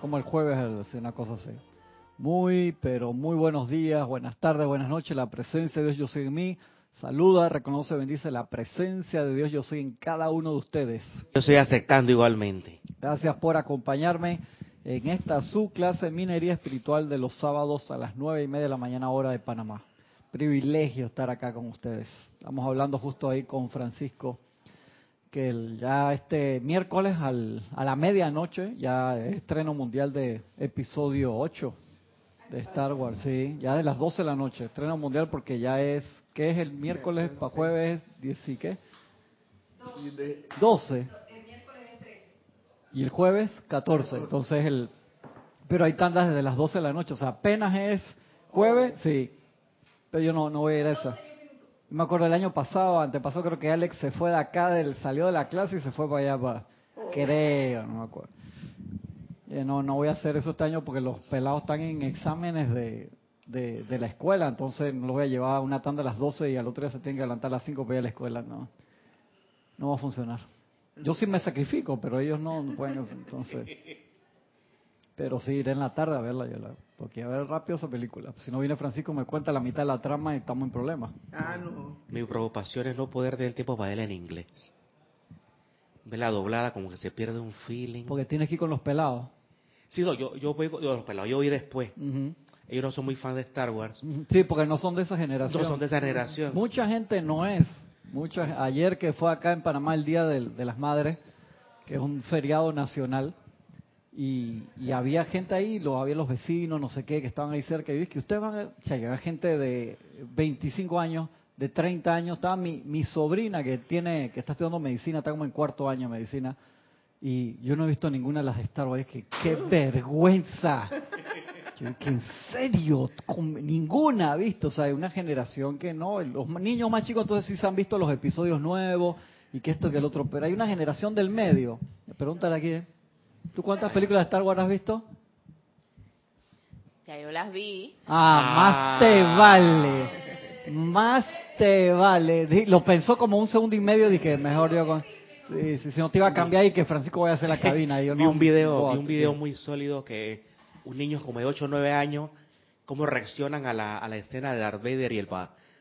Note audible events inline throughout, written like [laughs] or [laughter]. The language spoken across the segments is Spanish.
Como el jueves, una cosa así. Muy, pero muy buenos días, buenas tardes, buenas noches. La presencia de Dios yo soy en mí. Saluda, reconoce, bendice la presencia de Dios yo soy en cada uno de ustedes. Yo estoy aceptando igualmente. Gracias por acompañarme en esta su clase Minería Espiritual de los sábados a las nueve y media de la mañana hora de Panamá. Privilegio estar acá con ustedes. Estamos hablando justo ahí con Francisco que ya este miércoles al, a la medianoche ya estreno mundial de episodio 8 de Star Wars, sí, ya de las 12 de la noche, estreno mundial porque ya es, ¿qué es el miércoles para jueves? ¿10 y qué? 12. Y el jueves 14, entonces el... Pero hay tandas desde las 12 de la noche, o sea, apenas es jueves, sí, pero yo no, no voy a ir a esa. Me acuerdo el año pasado, antepasó, creo que Alex se fue de acá, del, salió de la clase y se fue para allá, para, creo, no me acuerdo. Eh, no, no voy a hacer eso este año porque los pelados están en exámenes de, de, la escuela, entonces no los voy a llevar a una tanda a las 12 y al otro día se tienen que adelantar a las 5 para ir a la escuela, no. No va a funcionar. Yo sí me sacrifico, pero ellos no, no pueden, entonces... [laughs] Pero sí, iré en la tarde a verla, yo la, porque a ver rápido esa película. Si no viene Francisco, me cuenta la mitad de la trama y estamos en problemas. Ah, no. Mi preocupación es no poder tener el tiempo para verla en inglés. Verla doblada, como que se pierde un feeling. Porque tienes que ir con los pelados. Sí, no, yo, yo voy con los pelados, yo voy después. Ellos no son muy fans de Star Wars. Sí, porque no son de esa generación. No son de esa generación. Mucha gente no es. Mucha, ayer que fue acá en Panamá el Día de, de las Madres, que es un feriado nacional, y, había gente ahí, lo, había los vecinos, no sé qué, que estaban ahí cerca. Y es que ustedes van, o sea, había gente de 25 años, de 30 años. Estaba mi, mi sobrina que tiene, que está estudiando medicina, está como en cuarto año de medicina. Y yo no he visto ninguna de las de Star Wars. que qué [laughs] vergüenza. que en [laughs] serio, ninguna ha visto. O sea, hay una generación que no. Los niños más chicos entonces sí se han visto los episodios nuevos y que esto que el otro. Pero hay una generación del medio. Pregúntale aquí. ¿eh? ¿Tú cuántas películas de Star Wars has visto? Ya yo las vi. Ah, más te vale. Más te vale. Lo pensó como un segundo y medio y dije, mejor yo con... Sí, si no te iba a cambiar y que Francisco vaya a hacer la [laughs] cabina. yo vi un video, vi un video muy sólido que un niño como de 8 o 9 años, cómo reaccionan a la, a la escena de Darth Vader y el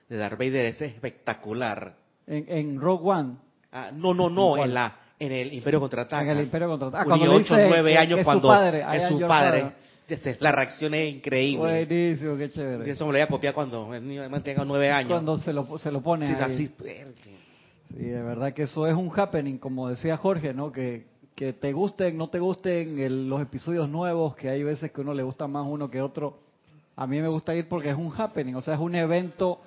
de Darth Vader es espectacular. En, en Rogue One. Ah, no, no, no, en la en el Imperio Contraataca. En el Imperio Contraataca. Ah, cuando 8 o 9 años cuando su padre, es su padre. La reacción es increíble. Buenísimo, qué chévere. Sí, eso me lo voy a copiar cuando el niño tenga 9 años. Cuando se lo, se lo pone sí, ahí. Así. Sí, de verdad que eso es un happening, como decía Jorge, ¿no? Que, que te gusten, no te gusten los episodios nuevos, que hay veces que uno le gusta más uno que otro. A mí me gusta ir porque es un happening, o sea, es un evento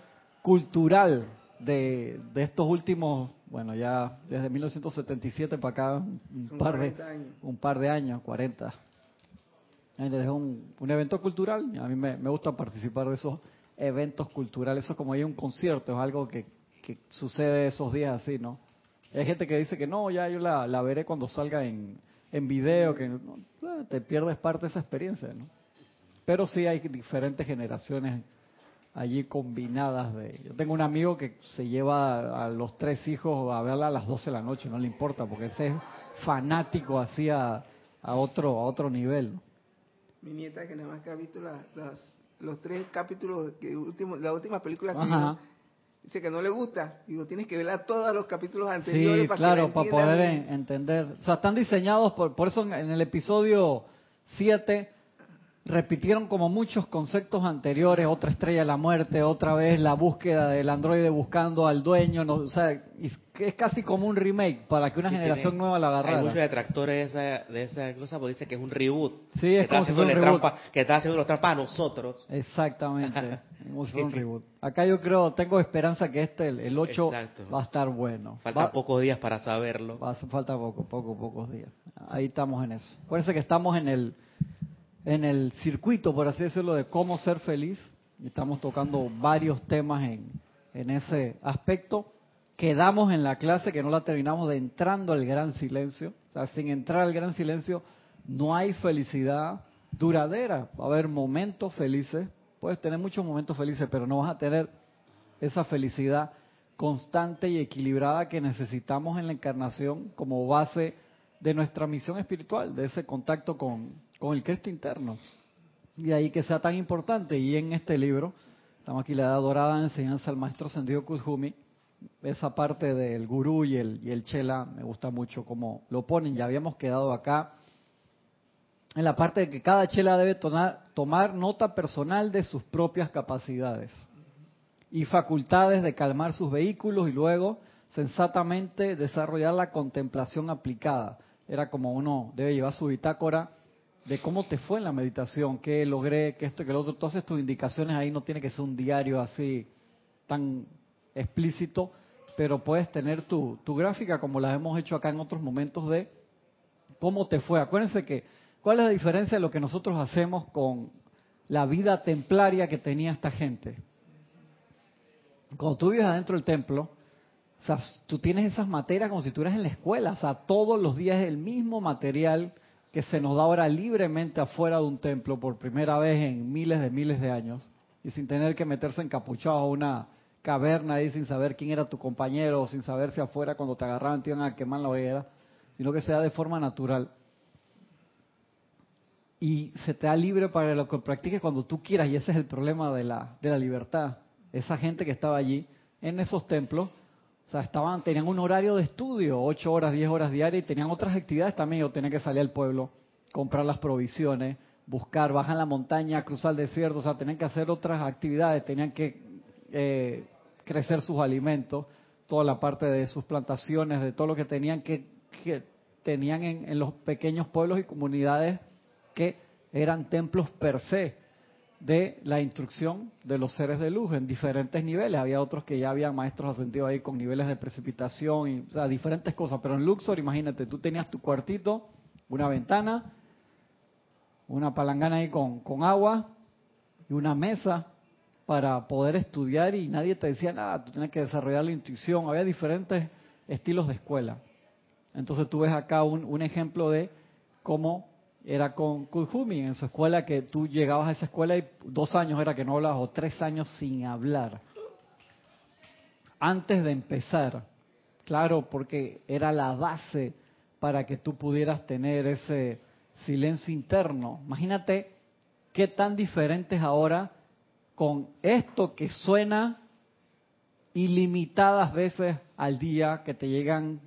cultural de, de estos últimos bueno, ya desde 1977 para acá, un, par de, años. un par de años, 40. Es un, un evento cultural, a mí me, gusta participar de esos eventos culturales, eso es como hay un concierto, es algo que, que sucede esos días así, ¿no? Hay gente que dice que no, ya yo la, la veré cuando salga en, en video, que te pierdes parte de esa experiencia, ¿no? Pero sí hay diferentes generaciones allí combinadas de... Yo tengo un amigo que se lleva a los tres hijos a verla a las 12 de la noche, no le importa, porque ese es fanático así a, otro, a otro nivel. Mi nieta que nada más que ha visto los tres capítulos, que último, la última película que dice que no le gusta. Digo, tienes que ver todos los capítulos anteriores sí, para claro, para poder entender. O sea, están diseñados, por, por eso en el episodio 7 repitieron como muchos conceptos anteriores, otra estrella de la muerte, otra vez la búsqueda del androide buscando al dueño, no, o sea, es casi como un remake para que una generación nueva la agarrara. Hay muchos detractores de esa, de esa cosa porque dice que es un reboot. Sí, es como si fuera un reboot. que está haciendo los trampas a nosotros. Exactamente, [laughs] como si fuera un reboot. Acá yo creo, tengo esperanza que este, el, 8, va a estar bueno. Falta pocos días para saberlo. Va, falta poco, poco, pocos días. Ahí estamos en eso. Acuérdense que estamos en el en el circuito, por así decirlo, de cómo ser feliz. Estamos tocando varios temas en, ese aspecto. Quedamos en la clase que no la terminamos de entrando al gran silencio. O sea, sin entrar al gran silencio no hay felicidad duradera. Va a haber momentos felices. Puedes tener muchos momentos felices, pero no vas a tener esa felicidad constante y equilibrada que necesitamos en la encarnación como base de nuestra misión espiritual, de ese contacto con, con el Cristo interno. Y ahí que sea tan importante. Y en este libro, estamos aquí la edad dorada enseñanza al maestro Sendido Kuzhumi, esa parte del gurú y el, y el chela me gusta mucho como lo ponen. Ya habíamos quedado acá en la parte de que cada chela debe tomar nota personal de sus propias capacidades y facultades de calmar sus vehículos y luego sensatamente desarrollar la contemplación aplicada. Era como uno debe llevar su bitácora de cómo te fue en la meditación, qué logré, qué esto, que lo otro. Todas tus indicaciones ahí no tiene que ser un diario así tan explícito, pero puedes tener tu, tu gráfica como las hemos hecho acá en otros momentos de cómo te fue. Acuérdense que, ¿cuál es la diferencia de lo que nosotros hacemos con la vida templaria que tenía esta gente? Cuando tú vives adentro del templo, o tú tienes esas materias como si estuvieras en la escuela, o sea, todos los días el mismo material que se nos da ahora libremente afuera de un templo por primera vez en miles de miles de años y sin tener que meterse encapuchado a una caverna ahí sin saber quién era tu compañero, sin saber si afuera cuando te agarraban te iban a quemar la hoguera, sino que sea de forma natural. Y se te da libre para lo que practiques cuando tú quieras, y ese es el problema de la, de la libertad. Esa gente que estaba allí en esos templos, o sea, estaban, tenían un horario de estudio, ocho horas, diez horas diarias, y tenían otras actividades también. Yo tenía que salir al pueblo, comprar las provisiones, buscar, bajar la montaña, cruzar el desierto, o sea, tenían que hacer otras actividades, tenían que eh, crecer sus alimentos, toda la parte de sus plantaciones, de todo lo que tenían que, tenían en, los pequeños pueblos y comunidades que eran templos per se de la instrucción de los seres de luz en diferentes niveles. Había otros que ya habían maestros ascendidos ahí con niveles de precipitación y o sea, diferentes cosas. Pero en Luxor, imagínate, tú tenías tu cuartito, una ventana, una palangana ahí con, con agua y una mesa para poder estudiar y nadie te decía nada, tú tenías que desarrollar la intuición, había diferentes estilos de escuela. Entonces tú ves acá un, ejemplo de cómo era con Kudhumi en su escuela, que tú llegabas a esa escuela y dos años era que no hablabas, o tres años sin hablar. Antes de empezar, claro, porque era la base para que tú pudieras tener ese silencio interno. Imagínate qué tan diferentes ahora con esto que suena ilimitadas veces al día, que te llegan,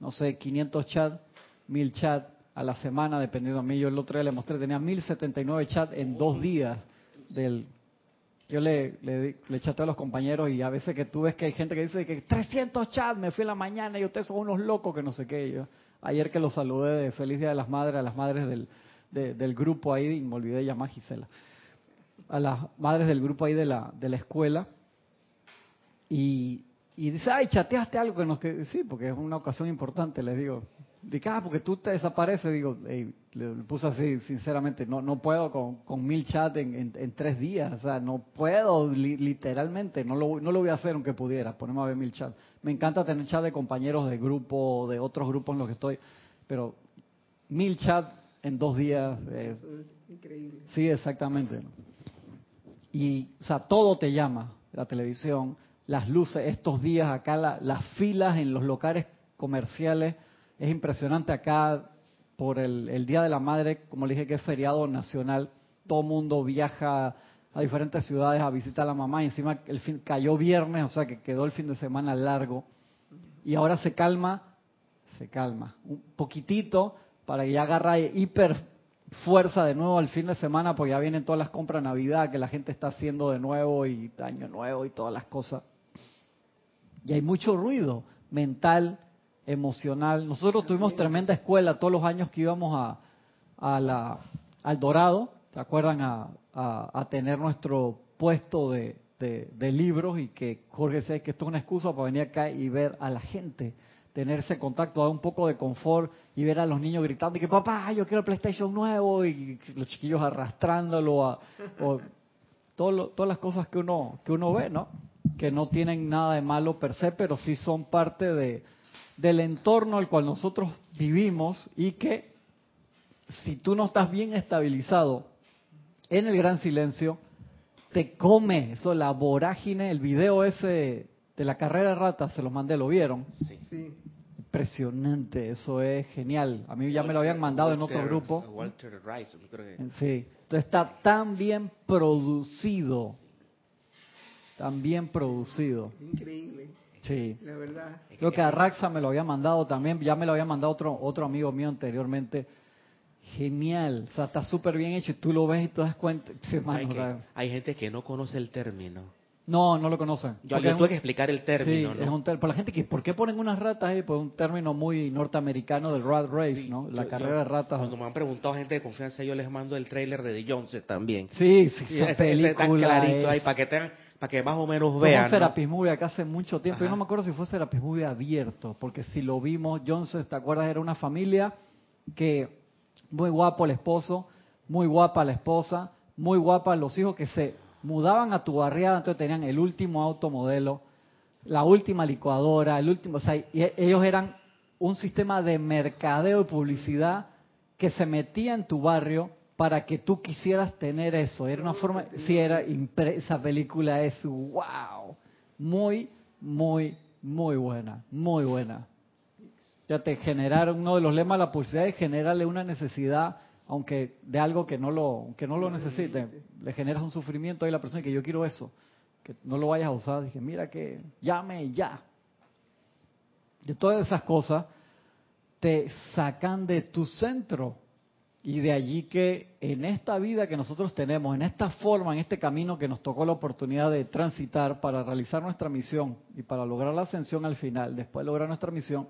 no sé, 500 chats, 1000 chats a la semana, dependiendo de mí. Yo el otro día le mostré, tenía 1079 chats en dos días del... Yo le, le, le chateo a los compañeros y a veces que tú ves que hay gente que dice que 300 chats, me fui en la mañana y ustedes son unos locos que no sé qué. Yo, ayer que los saludé de Feliz Día de las Madres, a las madres del, del grupo ahí, y me olvidé llamar Gisela a las madres del grupo ahí de la, de la escuela y, y dice, ay, chateaste algo que nos... Que... Sí, porque es una ocasión importante, les digo. Dice, ah, porque tú te desapareces. Digo, le, puse así, sinceramente, no no puedo con, con mil chats en, en, tres días. O sea, no puedo, literalmente. No lo, no lo voy a hacer aunque pudiera, ponemos a ver mil chats. Me encanta tener chat de compañeros de grupo, de otros grupos en los que estoy, pero mil chats en dos días es... Increíble. Sí, exactamente. Y, o sea, todo te llama, la televisión, las luces, estos días acá, las filas en los locales comerciales, es impresionante acá por el, Día de la Madre, como le dije que es feriado nacional, todo mundo viaja a diferentes ciudades a visitar a la mamá y encima el fin cayó viernes, o sea que quedó el fin de semana largo y ahora se calma, se calma un poquitito para que ya agarra hiper fuerza de nuevo al fin de semana porque ya vienen todas las compras Navidad que la gente está haciendo de nuevo y Año Nuevo y todas las cosas. Y hay mucho ruido mental, emocional. Nosotros tuvimos tremenda escuela todos los años que íbamos a, a la, al Dorado, ¿se acuerdan? A, a, tener nuestro puesto de, de, libros y que Jorge sé que esto es una excusa para venir acá y ver a la gente tener ese contacto, dar un poco de confort y ver a los niños gritando y que papá, yo quiero el PlayStation nuevo y los chiquillos arrastrándolo a, o todas las cosas que uno que uno ve, ¿no? Que no tienen nada de malo per se, pero sí son parte de del entorno al cual nosotros vivimos y que si tú no estás bien estabilizado en el gran silencio, te come eso, la vorágine, el video ese de la carrera de ratas, se los mandé, ¿lo vieron? Sí. impresionante, eso es genial. A mí ya me lo habían mandado en otro grupo. Walter Rice, creo que. Sí, entonces está tan bien producido, tan bien producido. Increíble. Sí. La verdad. Creo que a Raxa me lo había mandado también, ya me lo había mandado otro otro amigo mío anteriormente. Genial, o sea, está súper bien hecho y tú lo ves y te das cuenta. hay gente que no conoce el término. No, no lo conocen. Yo, tuve que explicar el término, sí, es un para la gente que, ¿por qué ponen unas ratas ahí? Pues un término muy norteamericano del rat race, ¿no? La carrera de ratas. Cuando me han preguntado gente de confianza, yo les mando el trailer de The Jones también. Sí, sí, esa película clarito ahí para que tengan para que más o menos vean. Un Serapis Movie acá hace mucho tiempo. Yo no me acuerdo si fue Serapis Movie abierto, porque si lo vimos, Johnson, ¿te acuerdas? Era una familia que muy guapo el esposo, muy guapa la esposa, muy guapa los hijos que se mudaban a tu barriada, entonces tenían el último automodelo, la última licuadora, el último, o sea, ellos eran un sistema de mercadeo y publicidad que se metía en tu barrio para que tú quisieras tener eso. Era una forma, si era esa película es wow, muy, muy, muy buena, muy buena. Ya te generaron uno de los lemas de la publicidad es generarle una necesidad, aunque de algo que no lo, que no lo necesite, le generas un sufrimiento a la persona que yo quiero eso, que no lo vayas a usar. Dije, mira que llame ya. Y todas esas cosas te sacan de tu centro y de allí que en esta vida que nosotros tenemos, en esta forma, en este camino que nos tocó la oportunidad de transitar para realizar nuestra misión y para lograr la ascensión al final, después de lograr nuestra misión,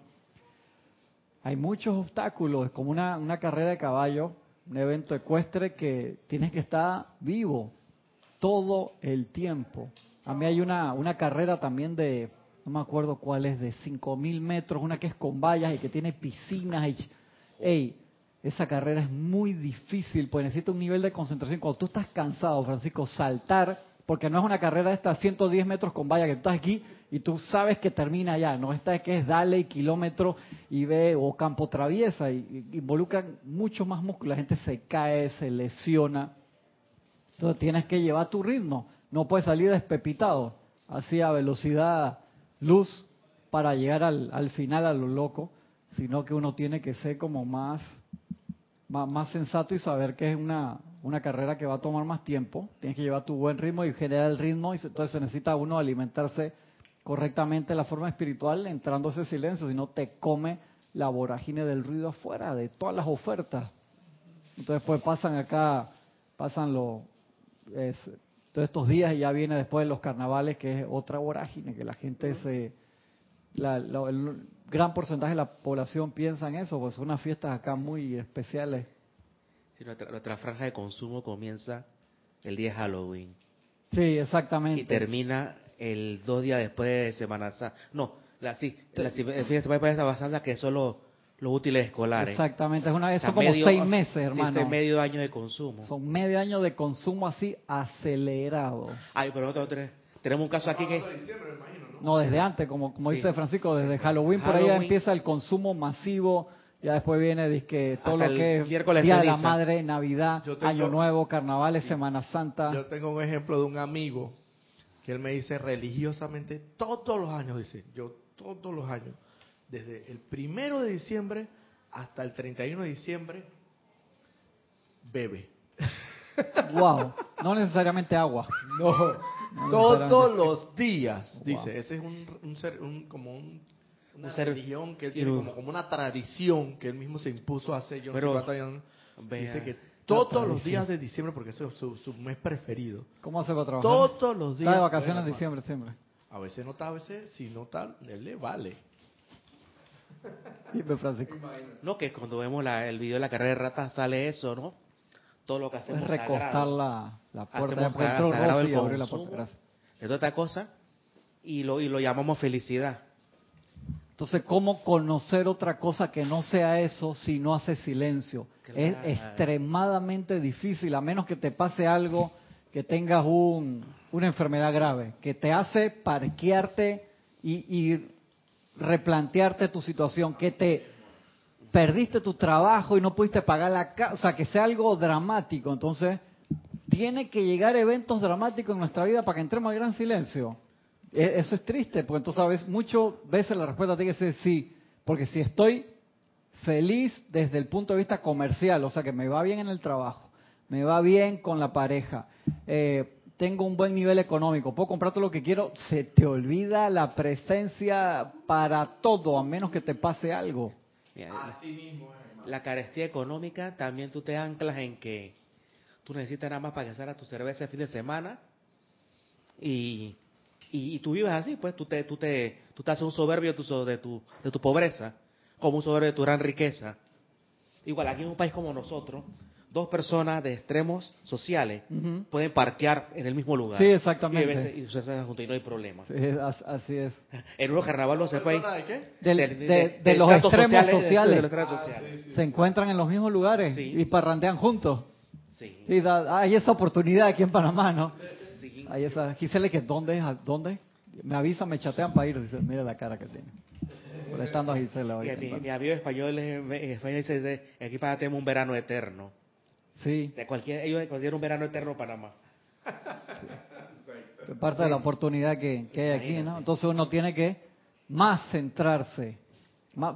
hay muchos obstáculos, es como una, carrera de caballo, un evento ecuestre que tienes que estar vivo todo el tiempo. A mí hay una, carrera también de, no me acuerdo cuál es, de 5.000 metros, una que es con vallas y que tiene piscinas. Y, ey, esa carrera es muy difícil, pues necesita un nivel de concentración. Cuando tú estás cansado, Francisco, saltar, porque no es una carrera de estas 110 metros con valla, que tú estás aquí y tú sabes que termina allá, no esta es que es dale kilómetro y ve o campo traviesa, y, involucran mucho más músculo, la gente se cae, se lesiona. Entonces tienes que llevar tu ritmo, no puedes salir despepitado, así a velocidad luz para llegar al, al final a lo loco, sino que uno tiene que ser como más más, sensato y saber que es una, una carrera que va a tomar más tiempo. Tienes que llevar tu buen ritmo y generar el ritmo, y entonces se necesita uno alimentarse correctamente de la forma espiritual, entrando ese silencio, si no te come la vorágine del ruido afuera, de todas las ofertas. Entonces pues pasan acá, pasan los, todos estos días y ya viene después de los carnavales, que es otra vorágine, que la gente se... La, gran porcentaje de la población piensa en eso, pues son unas fiestas acá muy especiales. Sí, nuestra, franja de consumo comienza el día de Halloween. Sí, exactamente. Y termina el dos días después de Semana Santa. No, la, sí, la, Semana que son los, útiles escolares. Exactamente, es una, eso como seis meses, hermano. Sí, medio año de consumo. Son medio año de consumo así acelerado. Ay, pero nosotros tenemos un caso aquí que... No, desde antes, como, como dice Francisco, desde Halloween, por ahí empieza el consumo masivo. Ya después viene que todo lo que es Día de la Madre, Navidad, Año Nuevo, Carnavales, Semana Santa. Yo tengo un ejemplo de un amigo que él me dice religiosamente todos los años, dice, yo todos los años, desde el primero de diciembre hasta el 31 de diciembre, bebe. Wow, no necesariamente agua. [laughs] No, todos los días, dice. Ese es un, ser, un como un, una religión que él tiene como, como, una tradición que él mismo se impuso hace yo no sé años. Dice que todos los días de diciembre, porque eso es su, mes preferido. ¿Cómo hace para trabajar? Todos los días. Está de vacaciones en diciembre siempre. A veces no está, a veces si no está, él le vale. [laughs] Dime, Francisco. No, que cuando vemos la, el video de la carrera de ratas sale eso, ¿no? Todo lo que hacemos es recostar la, la puerta hacemos y abrir la puerta de toda esta cosa y lo y lo llamamos felicidad. Entonces cómo conocer otra cosa que no sea eso si no hace silencio es extremadamente difícil a menos que te pase algo que tengas un, una enfermedad grave que te hace parquearte y, y replantearte tu situación que te perdiste tu trabajo y no pudiste pagar la casa, o sea, que sea algo dramático. Entonces, tiene que llegar eventos dramáticos en nuestra vida para que entremos al gran silencio. E, eso es triste, porque entonces, sabes, muchas veces la respuesta tiene que ser sí, Porque si estoy feliz desde el punto de vista comercial, o sea que me va bien en el trabajo, me va bien con la pareja, eh, tengo un buen nivel económico, puedo comprar todo lo que quiero, se te olvida la presencia para todo, a menos que te pase algo. Así mismo La carestía económica también tú te anclas en que tú necesitas nada más para gastar a tu cerveza el fin de semana y, y, tú vives así, pues tú te, tú te, tú te haces un soberbio de tu, de tu, de tu pobreza, como un soberbio de tu gran riqueza. Igual aquí en un país como nosotros, dos personas de extremos sociales pueden parquear en el mismo lugar. Sí, exactamente. Y, se juntos y no hay problema. Sí, así es. [laughs] En uno carnaval no se fue. ¿De qué? de, los extremos sociales. Se encuentran en los mismos lugares y parrandean juntos. Sí. hay esa oportunidad aquí en Panamá, ¿no? Sí. Hay esa, Gisele, que ¿dónde? ¿Dónde? Me avisa, me chatean para ir. Dice, mira la cara que tiene. Molestando a Gisela hoy. Mi, mi, amigo español en España dice, aquí para tenemos un verano eterno. Sí. De cualquier, ellos cualquier un verano eterno Panamá. Es parte de la oportunidad que, hay aquí, ¿no? Entonces uno tiene que más centrarse.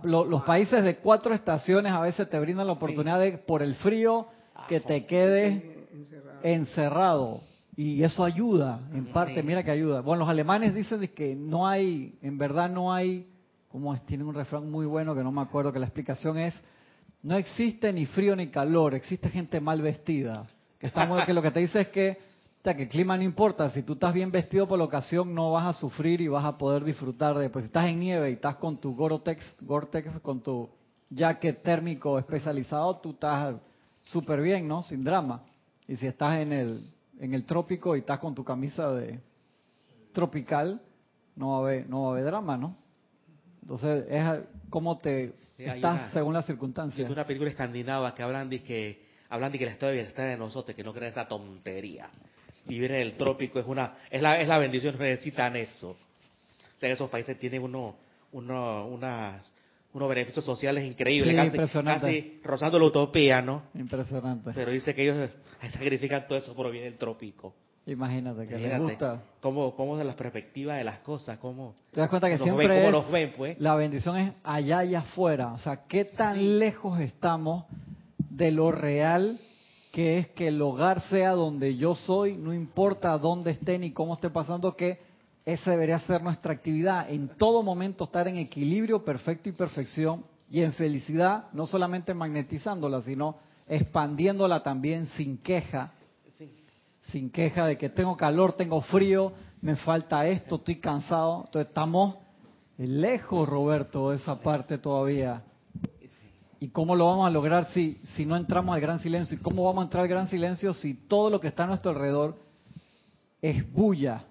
los países de cuatro estaciones a veces te brindan la oportunidad de, por el frío, ah, que te quedes encerrado. Y eso ayuda, en parte, mira que ayuda. Bueno, los alemanes dicen que no hay, en verdad no hay, como tienen un refrán muy bueno que no me acuerdo, que la explicación es, no existe ni frío ni calor, existe gente mal vestida. Que, está que lo que te dice es que, que el clima no importa, si tú estás bien vestido por la ocasión no vas a sufrir y vas a poder disfrutar de, pues si estás en nieve y estás con tu Gore-Tex, Gore-Tex con tu jacket térmico especializado, tú estás súper bien, ¿no? Sin drama. Y si estás en el, en el trópico y estás con tu camisa de tropical, no va a haber, no va a haber drama, ¿no? Entonces, es como te Está según las circunstancias. Es una película escandinava que hablan de que hablan de que el estado de bienestar de nosotros, que no creen esa tontería. Vivir en el trópico es una es la es la bendición, necesitan eso. O sea, esos países tienen uno, uno unas unos beneficios sociales increíbles, casi, rozando la utopía, ¿no? Impresionante. Pero dice que ellos sacrifican todo eso por vivir en el trópico. Imagínate que les gusta. Cómo, cómo de la perspectiva de las cosas, cómo. Te das cuenta que siempre los ven, pues. la bendición es allá y afuera. O sea, qué tan lejos estamos de lo real que es que el hogar sea donde yo soy, no importa dónde esté ni cómo esté pasando, que esa debería ser nuestra actividad. En todo momento estar en equilibrio perfecto y perfección y en felicidad, no solamente magnetizándola, sino expandiéndola también sin queja sin queja de que tengo calor, tengo frío, me falta esto, estoy cansado. Entonces estamos lejos, Roberto, de esa parte todavía. ¿Y cómo lo vamos a lograr si, si no entramos al gran silencio? ¿Y cómo vamos a entrar al gran silencio si todo lo que está a nuestro alrededor es bulla?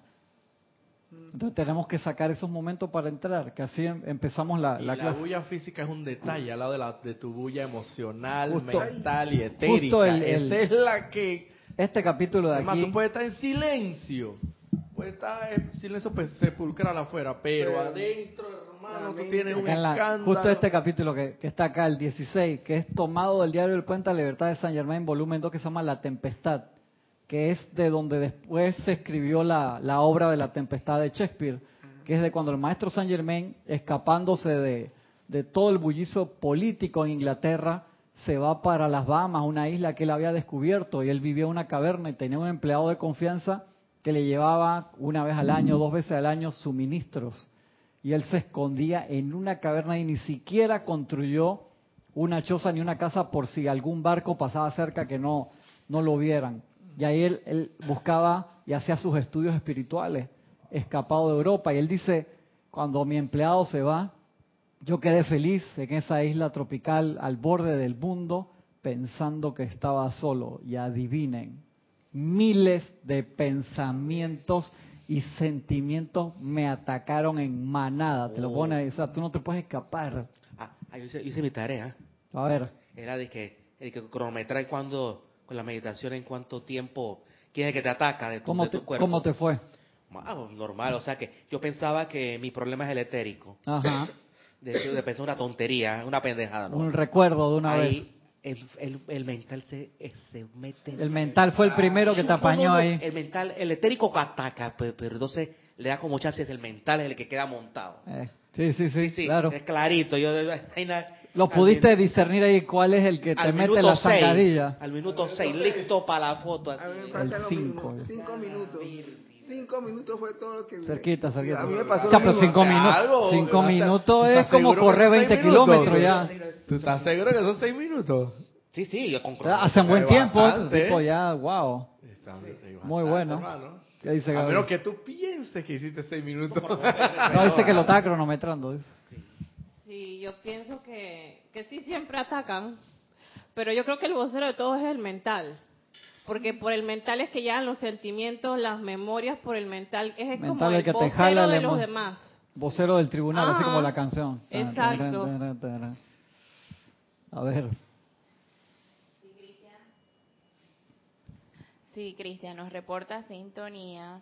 Entonces tenemos que sacar esos momentos para entrar, que así em, empezamos la, la, la bulla física es un detalle al lado de, la, de tu bulla emocional, mental y etérica. Esa es la que este capítulo de Además, tú puedes estar en silencio. Puedes estar en silencio pues, sepulcral afuera, pero, adentro, hermano, tú tienes un escándalo. Justo este capítulo que, está acá, el 16, que es tomado del diario del Cuenta Libertad de San Germain, volumen 2, que se llama La Tempestad, que es de donde después se escribió la, la obra de La Tempestad de Shakespeare, que es de cuando el maestro San Germain, escapándose de, de todo el bullizo político en Inglaterra, se va para las Bahamas, una isla que él había descubierto, y él vivía en una caverna y tenía un empleado de confianza que le llevaba una vez al año, dos veces al año suministros. Y él se escondía en una caverna y ni siquiera construyó una choza ni una casa por si algún barco pasaba cerca que no, no lo vieran. Y ahí él, él buscaba y hacía sus estudios espirituales, escapado de Europa. Y él dice, cuando mi empleado se va, yo quedé feliz en esa isla tropical al borde del mundo pensando que estaba solo. Y adivinen, miles de pensamientos y sentimientos me atacaron en manada. Te lo oh. pone, o sea, tú no te puedes escapar. Ah, ah yo hice, mi tarea. A ver. Era de que, de que cronometrar cuando, con la meditación en cuánto tiempo, quién es que te ataca de tu, ¿Cómo, te, cuerpo. ¿Cómo te fue? Ah, normal, o sea que yo pensaba que mi problema es el etérico. Ajá. [coughs] de, de pensar una tontería, una pendejada. ¿no? Un recuerdo de una ahí, vez. El, el, mental se, se mete. El mental fue el primero que te apañó ahí. El mental, el etérico ataca, pero, entonces le da como chances, el mental es el que queda montado. Eh, Sí, sí, sí, claro. Es clarito. Yo, Lo pudiste discernir ahí cuál es el que te mete la zancadilla. Al minuto 6, listo para la foto. Así. el 5. 5 minutos. Cinco minutos fue todo lo que... Cerquita, cerquita. A mí me pasó... Ya, pero cinco, minutos cinco minutos es como correr 20 kilómetros ya. ¿Tú estás seguro que son seis minutos? Sí, sí, yo con Hace buen tiempo, tipo ya, wow. Muy bueno. dice a menos que tú pienses que hiciste seis minutos. no, dice que lo está cronometrando. Sí, yo pienso que, que sí siempre atacan, pero yo creo que el vocero de todo es el mental. Porque por el mental es que ya los sentimientos, las memorias por el mental es como el, que vocero de los demás. Vocero del tribunal, así como la canción. Exacto. A ver. Sí, Cristian, nos reporta sintonía.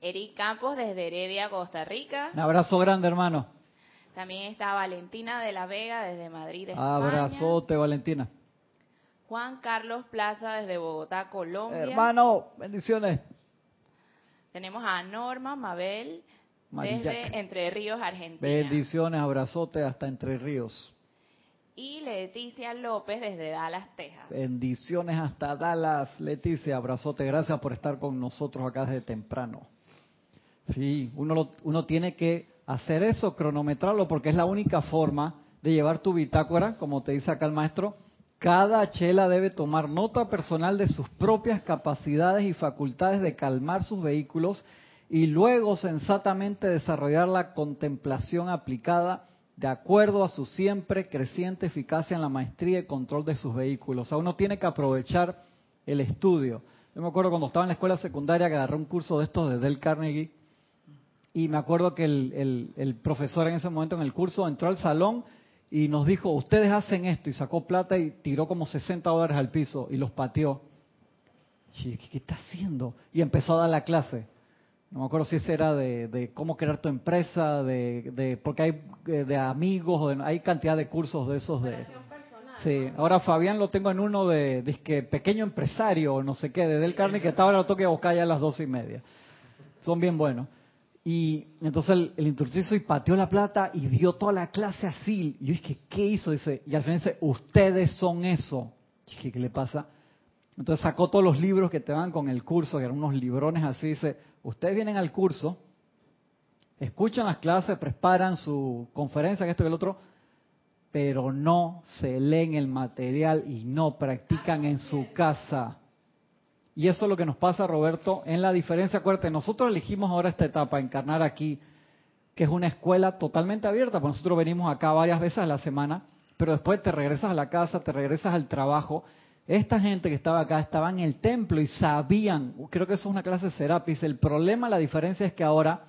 Eric Campos desde Heredia, Costa Rica. Un abrazo grande, hermano. También está Valentina de la Vega desde Madrid, España. Abrazote, Valentina. Juan Carlos Plaza desde Bogotá, Colombia. Hermano, bendiciones. Tenemos a Norma Mabel desde Entre Ríos, Argentina. Bendiciones, abrazote hasta Entre Ríos. Y Leticia López desde Dallas, Texas. Bendiciones hasta Dallas, Leticia, abrazote. Gracias por estar con nosotros acá desde temprano. Sí, uno, uno tiene que hacer eso, cronometrarlo, porque es la única forma de llevar tu bitácora, como te dice acá el maestro, cada chela debe tomar nota personal de sus propias capacidades y facultades de calmar sus vehículos y luego sensatamente desarrollar la contemplación aplicada de acuerdo a su siempre creciente eficacia en la maestría y control de sus vehículos. O sea, uno tiene que aprovechar el estudio. Yo me acuerdo cuando estaba en la escuela secundaria que agarré un curso de estos de Del Carnegie y me acuerdo que el, el profesor en ese momento en el curso entró al salón y nos dijo, ustedes hacen esto, y sacó plata y tiró como 60 dólares al piso y los pateó. Y ¿qué, está haciendo? Y empezó a dar la clase. No me acuerdo si ese era de, cómo crear tu empresa, de, porque hay de amigos, hay cantidad de cursos de esos de... Sí, ahora Fabián lo tengo en uno de, de pequeño empresario, no sé qué, de Del Carne, que estaba ahora lo toque buscar ya a las doce y media. Son bien buenos. Y entonces el, el, instructor hizo y pateó la plata y dio toda la clase así. Y yo dije, ¿qué hizo? Dice, y al final dice, ustedes son eso. Y dije, ¿qué le pasa? Entonces sacó todos los libros que te van con el curso, que eran unos librones así. Dice, ustedes vienen al curso, escuchan las clases, preparan su conferencia, que esto y el otro, pero no se leen el material y no practican en su casa. Y eso es lo que nos pasa, Roberto, en la diferencia. Acuérdate, nosotros elegimos ahora esta etapa, encarnar aquí, que es una escuela totalmente abierta, porque nosotros venimos acá varias veces a la semana, pero después te regresas a la casa, te regresas al trabajo. Esta gente que estaba acá estaba en el templo y sabían, creo que eso es una clase Serapis, el problema, la diferencia es que ahora,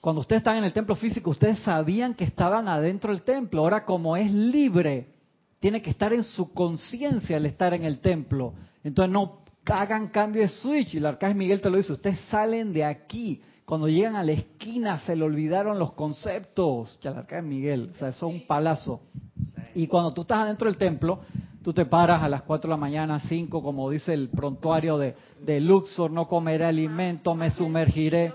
cuando ustedes están en el templo físico, ustedes sabían que estaban adentro del templo, ahora como es libre, tiene que estar en su conciencia el estar en el templo. Entonces no hagan cambio de switch. Y el arcángel Miguel te lo dice, ustedes salen de aquí. Cuando llegan a la esquina se le olvidaron los conceptos. El arcángel Miguel, o sea, eso es un palazo. Y cuando tú estás adentro del templo, tú te paras a las 4 de la mañana, 5, como dice el prontuario de, de Luxor, no comeré alimento, me sumergiré.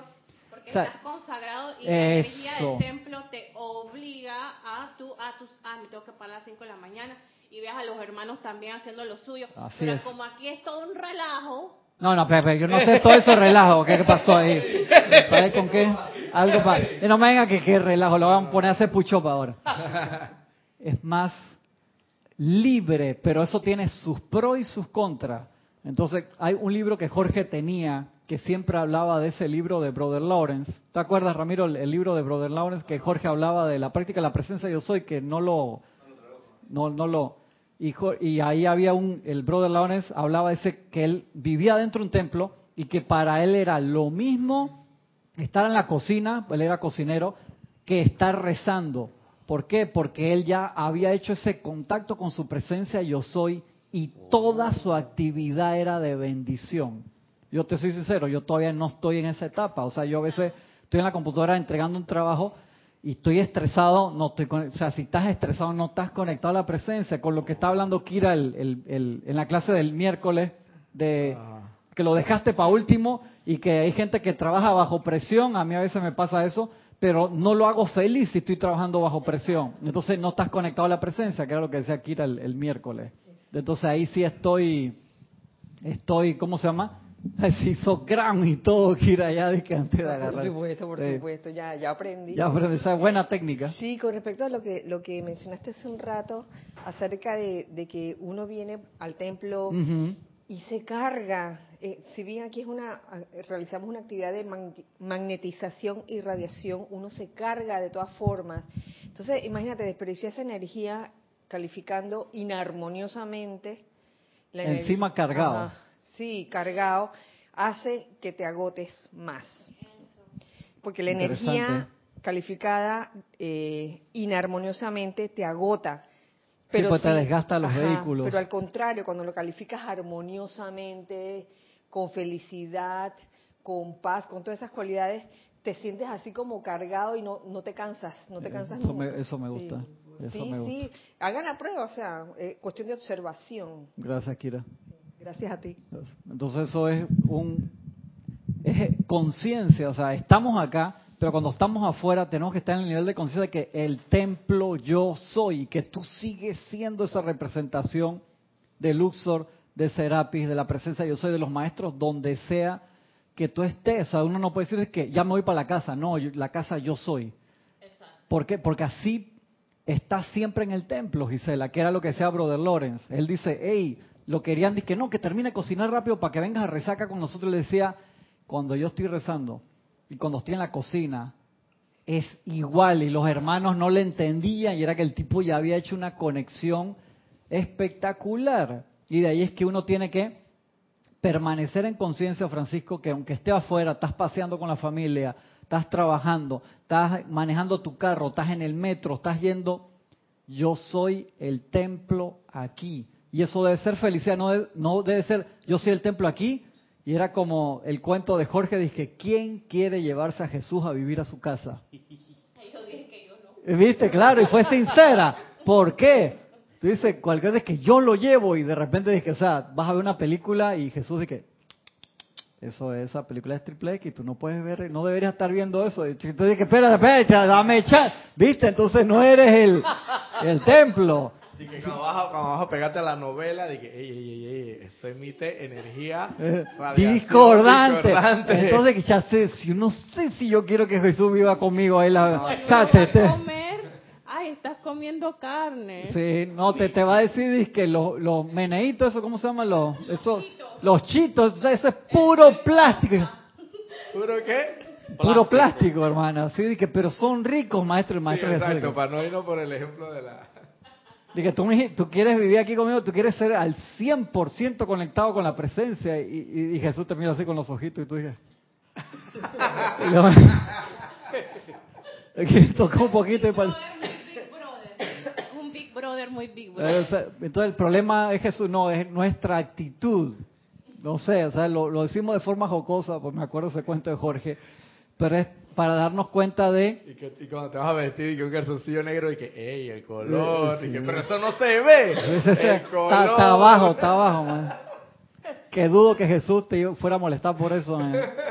Porque estás consagrado y la energía del templo te obliga a, tú, a tus, ah, me tengo que parar a las 5 de la mañana y veas a los hermanos también haciendo lo suyo. Pero como aquí es todo un relajo. No, no, Pepe, yo no sé todo ese relajo. ¿Qué, pasó ahí? ¿Con qué? Algo para... No me venga que qué relajo, lo van a poner a hacer pucho ahora. Es más libre, pero eso tiene sus pros y sus contras. Entonces, hay un libro que Jorge tenía que siempre hablaba de ese libro de Brother Lawrence. ¿Te acuerdas, Ramiro, el, libro de Brother Lawrence que Jorge hablaba de la práctica de la presencia de yo soy, que no lo, no, no lo, y, ahí había un, el brother Lawrence hablaba de ese que él vivía dentro de un templo y que para él era lo mismo estar en la cocina, él era cocinero, que estar rezando. ¿Por qué? Porque él ya había hecho ese contacto con su presencia yo soy y toda su actividad era de bendición. Yo te soy sincero, yo todavía no estoy en esa etapa. O sea, yo a veces estoy en la computadora entregando un trabajo y estoy estresado, no estoy, o sea, si estás estresado no estás conectado a la presencia, con lo que está hablando Kira en la clase del miércoles, de ah. que lo dejaste para último y que hay gente que trabaja bajo presión, a mí a veces me pasa eso, pero no lo hago feliz si estoy trabajando bajo presión. Entonces no estás conectado a la presencia, que era lo que decía Kira el, miércoles. Entonces ahí sí estoy, estoy, ¿cómo se llama? Se hizo y todo, Kira, ya de que antes de agarrar. Por supuesto, por supuesto, ya, ya aprendí. Ya aprendí, esa buena técnica. Sí, con respecto a lo que, lo que mencionaste hace un rato, acerca de, que uno viene al templo y se carga. Eh, si bien aquí es una realizamos una actividad de magnetización y radiación, uno se carga de todas formas. Entonces, imagínate, desperdiciar esa energía calificando inarmoniosamente. La Encima cargado. Sí, cargado, hace que te agotes más. Porque la energía calificada eh, inarmoniosamente te agota pero pues te desgasta los vehículos. Pero al contrario, cuando lo calificas armoniosamente, con felicidad, con paz, con todas esas cualidades, te sientes así como cargado y no, no te cansas, no te cansas eso Me, eso me gusta. Sí, sí, hagan la prueba, o sea, eh, cuestión de observación. Gracias, Kira. Gracias a ti. Entonces eso es un es conciencia, o sea, estamos acá, pero cuando estamos afuera tenemos que estar en el nivel de conciencia de que el templo yo soy, que tú sigues siendo esa representación de Luxor, de Serapis, de la presencia yo soy de los maestros, donde sea que tú estés. O sea, uno no puede decir que ya me voy para la casa, no, la casa yo soy. ¿Por qué? Porque así está siempre en el templo, Gisela, que era lo que decía Brother Lawrence. Él dice, hey, lo querían, que no, que termine de cocinar rápido para que vengas a resaca con nosotros. Le decía, cuando yo estoy rezando, y cuando estoy en la cocina es igual y los hermanos no le entendían y era que el tipo ya había hecho una conexión espectacular. Y de ahí es que uno tiene que permanecer en conciencia, Francisco, que aunque esté afuera, estás paseando con la familia, estás trabajando, estás manejando tu carro, estás en el metro, estás yendo, yo soy el templo aquí. Y eso debe ser felicidad, no debe, no debe ser yo soy el templo aquí, y era como el cuento de Jorge, dije, ¿quién quiere llevarse a Jesús a vivir a su casa? [laughs] ¿Viste? Claro, y fue sincera. ¿Por qué? Tú dices, cualquier vez que yo lo llevo y de repente dices, o sea, vas a ver una película y Jesús dice, eso es, esa película es triple X, tú no puedes ver, no deberías estar viendo eso. Y tú dices, espera, espera, dame echar. ¿Viste? Entonces no eres el, el templo. Y que cuando vas, a, pegarte a la novela, de que, ey, ey, ey, ey, eso emite energía [laughs] eh, discordante. Entonces, ya sé, si no sé si yo quiero que Jesús viva conmigo ahí la... No, comer, ay, estás comiendo carne. Sí, no, te, te va a decir que los, los meneitos, eso, ¿cómo se llaman? Los, eso, los chitos, eso es puro plástico. ¿Puro qué? Puro plástico, hermano. Sí, que, pero son ricos, maestro y maestro. Sí, exacto, para no irnos por el ejemplo de la... Dije, tú, tú quieres vivir aquí conmigo, tú quieres ser al 100% conectado con la presencia. Y, Jesús te mira así con los ojitos y tú dices... [laughs] tocó un poquito y Un big brother muy big brother. Entonces el problema es Jesús, no, es nuestra actitud. No sé, o sea, lo, lo decimos de forma jocosa, pues me acuerdo ese cuento de Jorge, pero es para darnos cuenta de... Y, que, y cuando te vas a vestir y que un calzoncillo negro y que, ey, el color, y que, pero eso no se ve. el color. Está, abajo, está abajo, man. Que dudo que Jesús te fuera a molestar por eso,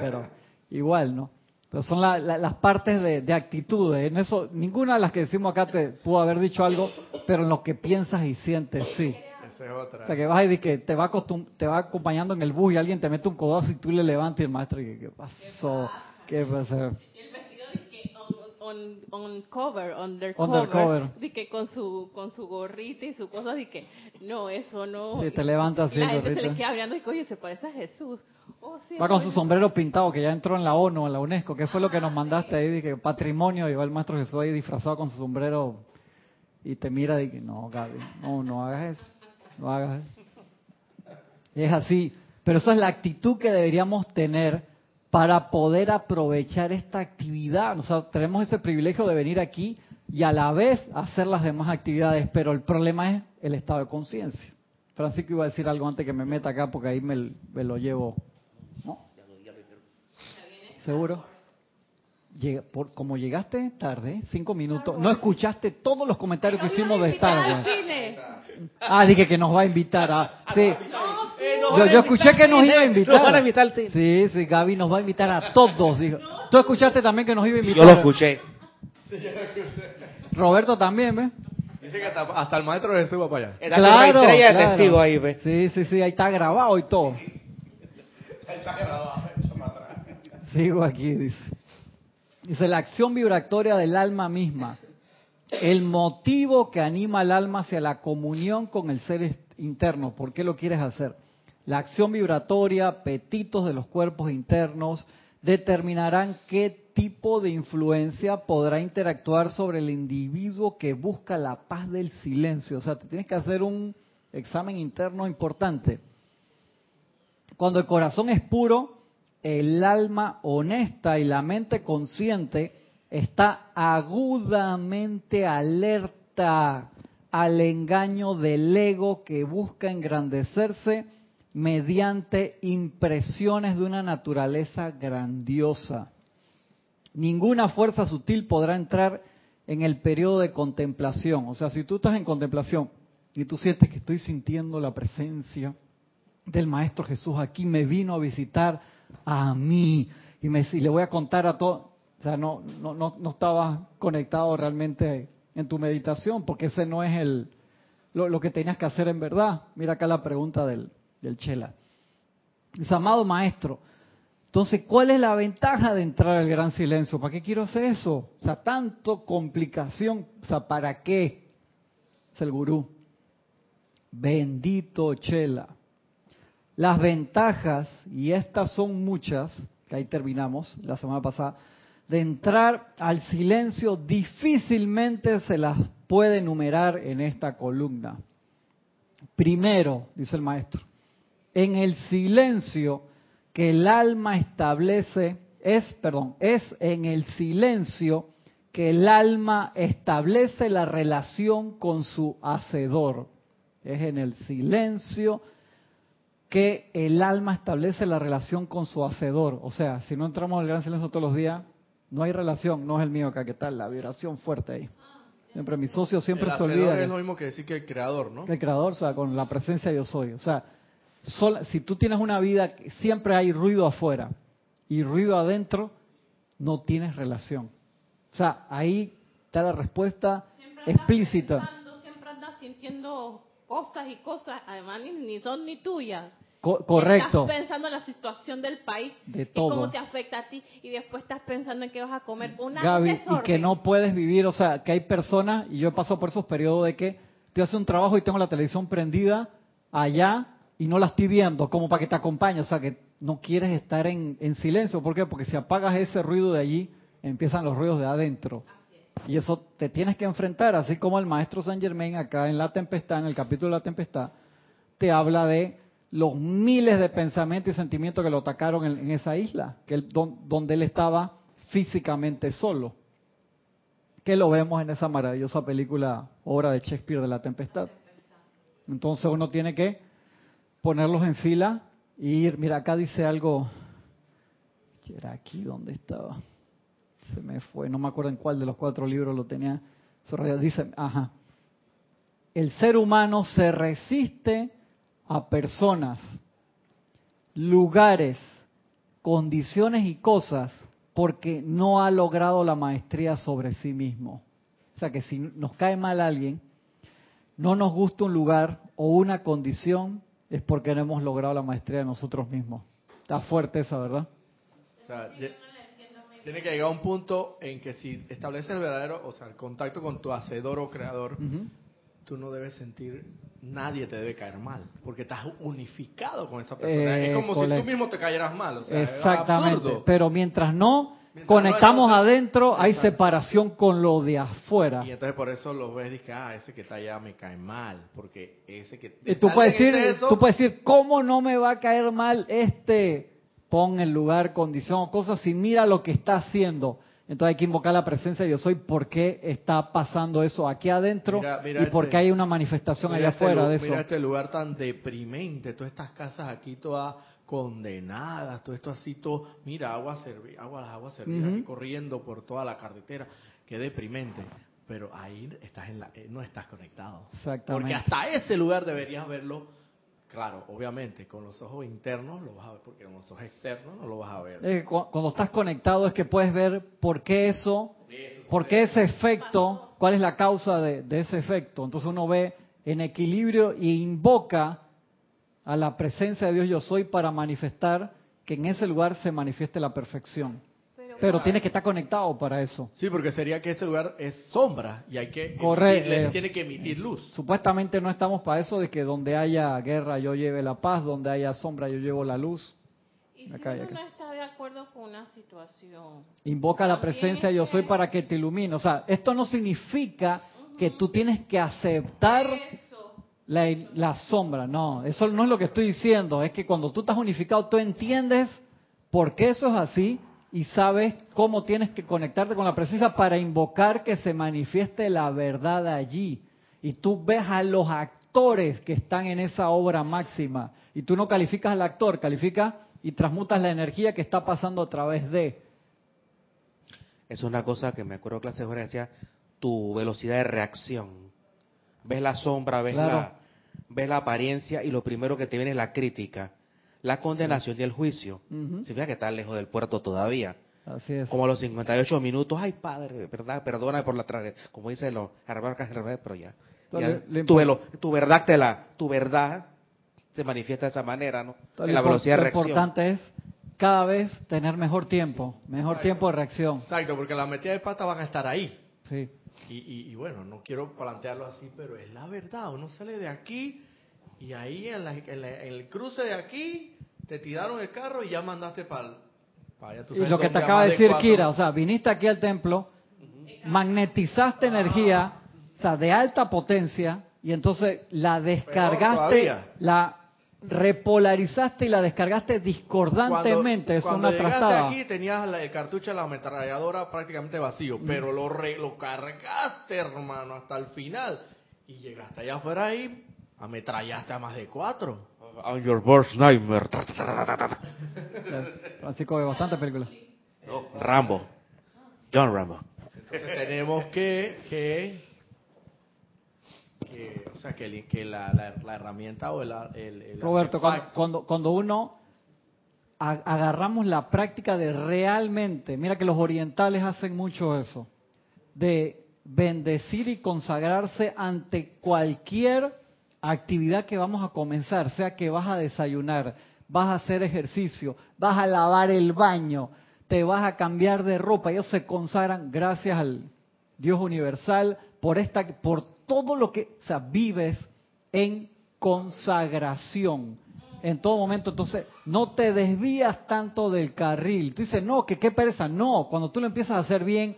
pero igual, ¿no? Pero son las partes de, de actitudes. En eso, ninguna de las que decimos acá te pudo haber dicho algo, pero en lo que piensas y sientes, sí. Esa es otra. O sea, que vas y que te va, te va acompañando en el bus y alguien te mete un codazo y tú le levantas y el maestro, ¿qué, qué pasó? ¿Qué pasó? on, on cover, undercover, que con su con su gorrita y su cosa, de que no, eso no. Sí, te levantas así. La gente se le queda hablando y oye, se parece a Jesús. Oh, va con su sombrero pintado que ya entró en la ONU, en la UNESCO. ¿Qué fue lo que nos mandaste ahí? Dije, patrimonio, y va el maestro Jesús ahí disfrazado con su sombrero y te mira y que no, Gaby, no, no hagas eso, no hagas eso. Es así, pero esa es la actitud que deberíamos tener para poder aprovechar esta actividad. O tenemos ese privilegio de venir aquí y a la vez hacer las demás actividades, pero el problema es el estado de conciencia. Francisco iba a decir algo antes que me meta acá porque ahí me, lo llevo. ¿No? ¿Seguro? Llega, por, como llegaste tarde, cinco minutos, no escuchaste todos los comentarios que hicimos de Star Wars. Ah, dije que nos va a invitar a... Sí. Yo, yo escuché que nos iba a invitar. Nos van a invitar al cine. Sí, sí, Gaby nos va a invitar a todos. Dijo. ¿Tú escuchaste también que nos iba a invitar? Yo lo escuché. Roberto también, ¿ves? Dice que hasta, el maestro Jesús va para allá. Claro, claro. de testigo ahí, ¿ves? Sí, sí, sí, ahí está grabado y todo. Ahí está grabado, Sigo aquí, dice. Dice, la acción vibratoria del alma misma, el motivo que anima al alma hacia la comunión con el ser interno. ¿Por qué lo quieres hacer? La acción vibratoria, apetitos de los cuerpos internos, determinarán qué tipo de influencia podrá interactuar sobre el individuo que busca la paz del silencio. O sea, te tienes que hacer un examen interno importante. Cuando el corazón es puro, el alma honesta y la mente consciente está agudamente alerta al engaño del ego que busca engrandecerse mediante impresiones de una naturaleza grandiosa. Ninguna fuerza sutil podrá entrar en el periodo de contemplación. O sea, si tú estás en contemplación y tú sientes que estoy sintiendo la presencia del Maestro Jesús aquí, me vino a visitar a mí y, me, le voy a contar a todos, o sea, no, no, no, no estabas conectado realmente en tu meditación porque ese no es el, lo, que tenías que hacer en verdad. Mira acá la pregunta del, del Chela. Dice, amado Maestro, entonces, ¿cuál es la ventaja de entrar al gran silencio? ¿Para qué quiero hacer eso? O sea, tanto complicación. O sea, ¿para qué? Es el gurú. Bendito Chela. Las ventajas, y estas son muchas, que ahí terminamos la semana pasada, de entrar al silencio difícilmente se las puede enumerar en esta columna. Primero, dice el maestro, en el silencio que el alma establece, es, perdón, es en el silencio que el alma establece la relación con su hacedor. Es en el silencio que el alma establece la relación con su hacedor. O sea, si no entramos al gran silencio todos los días, no hay relación, no es el mío acá, ¿qué tal? La vibración fuerte ahí. Siempre mi socio siempre se olvida. es lo mismo que decir que el creador, ¿no? el creador, o sea, con la presencia de yo soy. O sea, si tú tienes una vida, siempre hay ruido afuera y ruido adentro, no tienes relación. O sea, ahí está la respuesta explícita. siempre andas sintiendo cosas y cosas, además ni, son ni tuyas. correcto. Estás pensando en la situación del país, de todo. cómo te afecta a ti, y después estás pensando en qué vas a comer. Una Gaby, y que no puedes vivir, o sea, que hay personas, y yo he pasado por esos periodos de que estoy haciendo un trabajo y tengo la televisión prendida allá y no la estoy viendo como para que te acompañe, o sea que no quieres estar en, silencio, ¿por qué? Porque si apagas ese ruido de allí, empiezan los ruidos de adentro. Y eso te tienes que enfrentar, así como el maestro Saint Germain acá en La Tempestad, en el capítulo de La Tempestad, te habla de los miles de pensamientos y sentimientos que lo atacaron en, esa isla, que donde él estaba físicamente solo. Que lo vemos en esa maravillosa película, obra de Shakespeare de La Tempestad. Entonces uno tiene que ponerlos en fila y ir. Mira, acá dice algo. Era aquí donde estaba. Se me fue, no me acuerdo en cuál de los cuatro libros lo tenía. Dice, ajá. El ser humano se resiste a personas, lugares, condiciones y cosas porque no ha logrado la maestría sobre sí mismo. O sea que si nos cae mal alguien, no nos gusta un lugar o una condición, es porque no hemos logrado la maestría de nosotros mismos. Está fuerte esa, ¿verdad? O sea, tiene que llegar a un punto en que si estableces el verdadero, o sea, el contacto con tu hacedor o creador, tú no debes sentir, nadie te debe caer mal, porque estás unificado con esa persona. es como si tú mismo te cayeras mal, o sea, Exactamente, pero mientras no conectamos adentro, hay separación con lo de afuera. Y entonces por eso los ves y dices, ah, ese que está allá me cae mal, porque ese que... Y tú puedes, decir, tú puedes decir, ¿cómo no me va a caer mal este? Pon el lugar, condición o cosas, y mira lo que está haciendo. Entonces hay que invocar la presencia de Dios hoy, por qué está pasando eso aquí adentro y por qué este hay una manifestación allá este afuera de eso. Mira este lugar tan deprimente, todas estas casas aquí todas condenadas, todo esto así, todo, mira, agua servida, agua, las aguas servidas corriendo por toda la carretera, qué deprimente. Pero ahí estás en la, eh, no estás conectado. Exactamente. Porque hasta ese lugar deberías verlo Claro, obviamente, con los ojos internos lo vas a ver, porque con los ojos externos no lo vas a ver. Eh, cuando estás conectado es que puedes ver por qué eso, por qué ese efecto, cuál es la causa de, de, ese efecto. Entonces uno ve en equilibrio e invoca a la presencia de Dios yo soy para manifestar que en ese lugar se manifieste la perfección. Pero tiene que estar conectado para eso. Sí, porque sería que ese lugar es sombra y hay que Correr, tiene que emitir luz. Supuestamente no estamos para eso de que donde haya guerra yo lleve la paz, donde haya sombra yo llevo la luz. Y si uno no está de acuerdo con una situación. Invoca la presencia yo soy para que te ilumine. O sea, esto no significa que tú tienes que aceptar la, la sombra. No, eso no es lo que estoy diciendo. Es que cuando tú estás unificado, tú entiendes por qué eso es así y sabes cómo tienes que conectarte con la presencia para invocar que se manifieste la verdad allí. Y tú ves a los actores que están en esa obra máxima. Y tú no calificas al actor, calificas y transmutas la energía que está pasando a través de. Es una cosa que me acuerdo clase de decía, tu velocidad de reacción. Ves la sombra, ves la ves la apariencia y lo primero que te viene es la crítica la condenación y el juicio. Si que está lejos del puerto todavía. Así es. Como a los 58 minutos, ay padre, ¿verdad? Perdona por la como dicen los pero ya. tu, verdad te la, tu verdad se manifiesta de esa manera, ¿no? en la velocidad de reacción. Lo importante es cada vez tener mejor tiempo, mejor tiempo de reacción. Exacto, porque las metidas de pata van a estar ahí. Sí. Y, y, bueno, no quiero plantearlo así, pero es la verdad. Uno sale de aquí y ahí en, el cruce de aquí te tiraron el carro y ya mandaste para allá. Y lo que te acaba de decir Kira, o sea, viniste aquí al templo, magnetizaste energía, o sea, de alta potencia, y entonces la descargaste, la repolarizaste y la descargaste discordantemente. es una llegaste aquí tenías el cartucho de la ametralladora prácticamente vacío, pero lo, lo cargaste, hermano, hasta el final. Y llegaste allá afuera ahí Ametrallaste a más de cuatro. On your worst nightmare. [laughs] Francisco ve bastante películas. Rambo. John Rambo. Entonces tenemos que, que, o sea, que, que la, la, herramienta o el, el, Roberto, cuando, cuando, uno agarramos la práctica de realmente, mira que los orientales hacen mucho eso, de bendecir y consagrarse ante cualquier actividad que vamos a comenzar, sea que vas a desayunar, vas a hacer ejercicio, vas a lavar el baño, te vas a cambiar de ropa, ellos se consagran gracias al Dios universal por esta por todo lo que, o sea, vives en consagración en todo momento. Entonces, no te desvías tanto del carril. Tú dices, no, que qué pereza. No, cuando tú lo empiezas a hacer bien,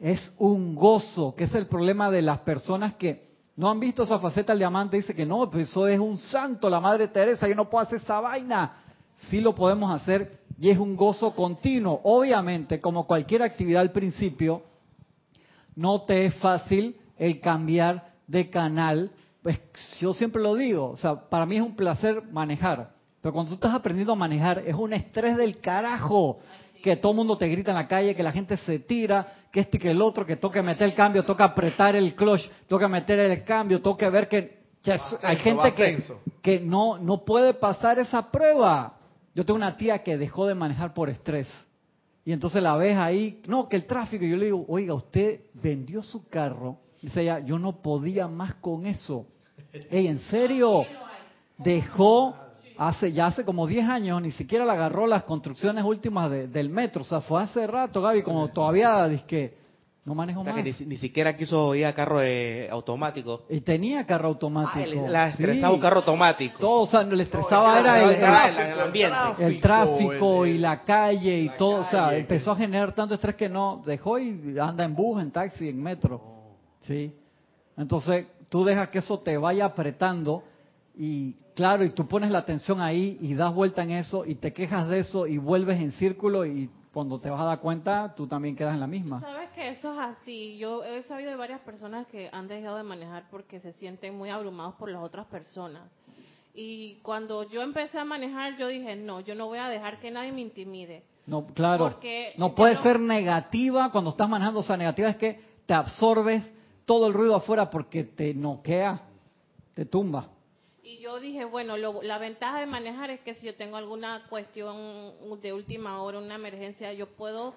es un gozo, que es el problema de las personas que ¿No han visto esa faceta del diamante? Dice que no, pues eso es un santo, la Madre Teresa, yo no puedo hacer esa vaina. Sí lo podemos hacer y es un gozo continuo. Obviamente, como cualquier actividad al principio, no te es fácil el cambiar de canal. Pues yo siempre lo digo, o sea, para mí es un placer manejar. Pero cuando tú estás aprendiendo a manejar, es un estrés del carajo que todo el mundo te grita en la calle, que la gente se tira, que este y que el otro, que toca meter el cambio, toca apretar el clutch, toca meter el cambio, toca ver que, hay gente que, que no, no puede pasar esa prueba. Yo tengo una tía que dejó de manejar por estrés. Y entonces la ves ahí, no, que el tráfico. Y yo le digo, oiga, usted vendió su carro. Dice ella, yo no podía más con eso. Ey, ¿en serio? Dejó hace ya hace como 10 años ni siquiera le agarró las construcciones últimas del metro. O sea, fue hace rato, Gaby, como todavía que no manejo más. ni, siquiera quiso ir a carro eh, automático. Y tenía carro automático. Ah, la estresaba un carro automático. Todo, o sea, le estresaba era el, ambiente. El tráfico y la calle y todo. o sea, empezó a generar tanto estrés que no dejó y anda en bus, en taxi, en metro. Sí. Entonces, tú dejas que eso te vaya apretando y Claro, y tú pones la atención ahí y das vuelta en eso y te quejas de eso y vuelves en círculo y cuando te vas a dar cuenta tú también quedas en la misma. Sabes que eso es así. Yo he sabido de varias personas que han dejado de manejar porque se sienten muy abrumados por las otras personas. Y cuando yo empecé a manejar, yo dije, no, yo no voy a dejar que nadie me intimide. No, claro. Porque no puede ser negativa cuando estás manejando. O sea, negativa es que te absorbes todo el ruido afuera porque te noquea, te tumba. Y yo dije, bueno, la ventaja de manejar es que si yo tengo alguna cuestión de última hora, una emergencia, yo puedo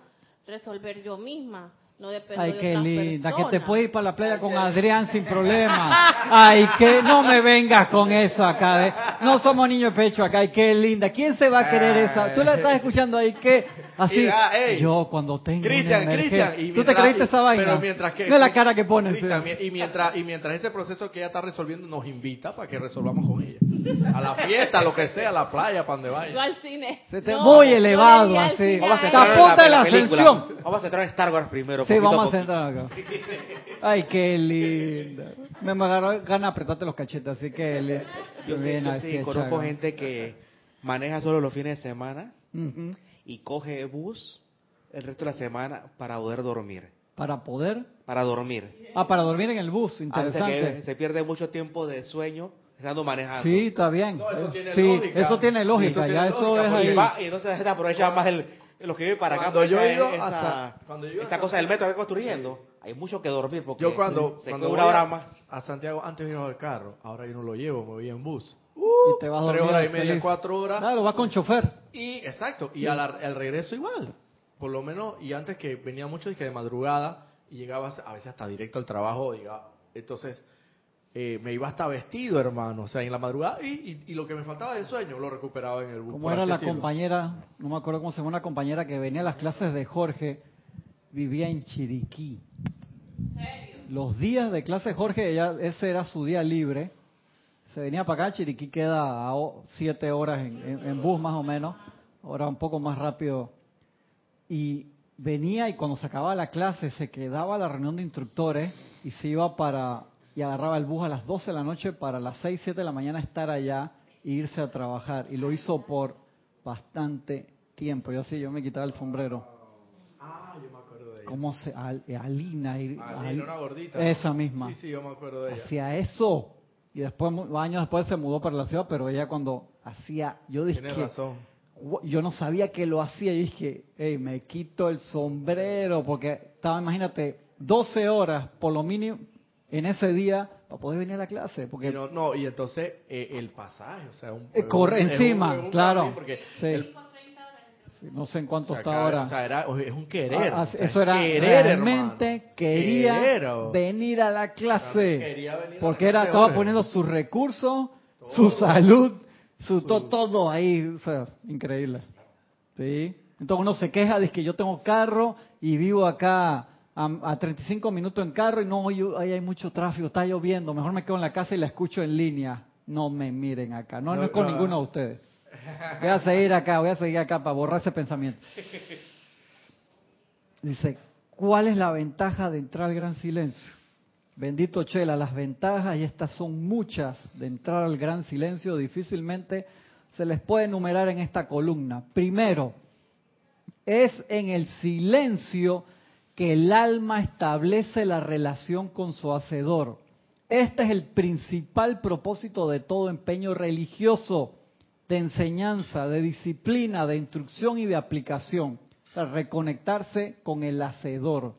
resolver yo misma. No depende Ay, de qué linda, que te puedes ir para la playa con Adrián sin problema. Ay, que no me vengas con eso acá. ¿eh? No somos niños de pecho acá. Ay, qué linda. ¿Quién se va a querer esa? Tú la estás escuchando ahí, que así. Ah, yo cuando tengo Cristian, Cristian. ¿Tú te creíste esa vaina? Pero mientras que. No es la cara que pones. y mientras, y mientras ese proceso que ella está resolviendo nos invita para que resolvamos con ella. [laughs] A la fiesta, lo que sea, a la playa, para donde vaya. Yo al cine. muy elevado, así. Vamos a entrar en la, ascensión. Vamos a entrar en Star Wars primero. Sí, vamos a entrar acá. Ay, qué linda. Me agarró ganas de apretarte los cachetes, así que... Yo, sí, conozco gente que maneja solo los fines de semana y coge bus el resto de la semana para poder dormir. ¿Para poder? Para dormir. Ah, para dormir en el bus, interesante. se pierde mucho tiempo de sueño estando manejando. Sí, está bien. eso tiene sí, lógica. Eso tiene lógica, ya eso es ahí. Y, entonces se aprovecha más el, los que viven para acá. Cuando yo he ido esa, cuando yo esa cosa del metro que construyendo, hay mucho que dormir porque yo cuando, se cuando una hora más. A Santiago antes iba el carro, ahora yo no lo llevo, me voy en bus. y te vas a Tres horas y media, cuatro horas. Claro, vas con chofer. Y, exacto, y al, al, regreso igual. Por lo menos, y antes que venía mucho, que de madrugada, y llegaba a veces hasta directo al trabajo, diga, entonces eh, me iba hasta vestido, hermano, o sea, en la madrugada, y, y, lo que me faltaba de sueño lo recuperaba en el bus. ¿Cómo era la compañera, no me acuerdo cómo se llama una compañera que venía a las clases de Jorge, vivía en Chiriquí? ¿Serio? Los días de clase de Jorge, ella, ese era su día libre, se venía para acá, Chiriquí queda a siete horas en, en bus más o menos, ahora un poco más rápido, y venía y cuando se acababa la clase se quedaba a la reunión de instructores y se iba para y agarraba el bus a las 12 de la noche para las 6, 7 de la mañana estar allá e irse a trabajar. Y lo hizo por bastante tiempo. Yo así, yo me quitaba el sombrero. Ah, yo me acuerdo de ella. ¿Cómo se...? Alina. Alina, una gordita. Esa misma. Sí, sí, yo me acuerdo de ella. Hacía eso. Y después, años después se mudó para la ciudad, pero ella cuando hacía... Yo dije... Tienes razón. Yo no sabía que lo hacía y dije, hey, me quito el sombrero, porque estaba, imagínate, 12 horas por lo mínimo, en ese día para poder venir a la clase. Porque no, no y entonces eh, el pasaje, o sea, un, eh, corre encima, claro. no sé en cuánto está ahora. O sea, era, es un querer. Ah, eso era realmente quería venir a la clase. porque era estaba poniendo sus recursos, su salud, su, todo ahí, o sea, increíble. ¿Sí? Entonces uno se queja de que yo tengo carro y vivo acá a, 35 minutos en carro y no, ahí hay mucho tráfico, está lloviendo, mejor me quedo en la casa y la escucho en línea. No me miren acá, no, no, es con ninguno de ustedes. Voy a seguir acá, voy a seguir acá para borrar ese pensamiento. [laughs] Dice, ¿cuál es la ventaja de entrar al gran silencio? Bendito Chela, las ventajas, y estas son muchas, de entrar al gran silencio, difícilmente se les puede enumerar en esta columna. Primero, es en el silencio que el alma establece la relación con su hacedor. Este es el principal propósito de todo empeño religioso, de enseñanza, de disciplina, de instrucción y de aplicación. reconectarse con el hacedor.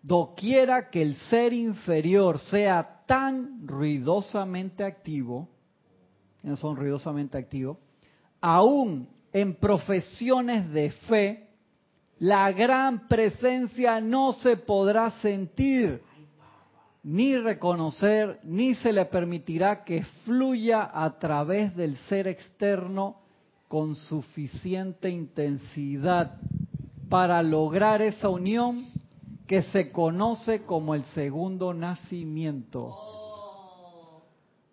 Doquiera que el ser inferior sea tan ruidosamente activo, son ruidosamente activos, aún en profesiones de fe, la gran presencia no se podrá sentir ni reconocer, ni se le permitirá que fluya a través del ser externo con suficiente intensidad para lograr esa unión que se conoce como el segundo nacimiento.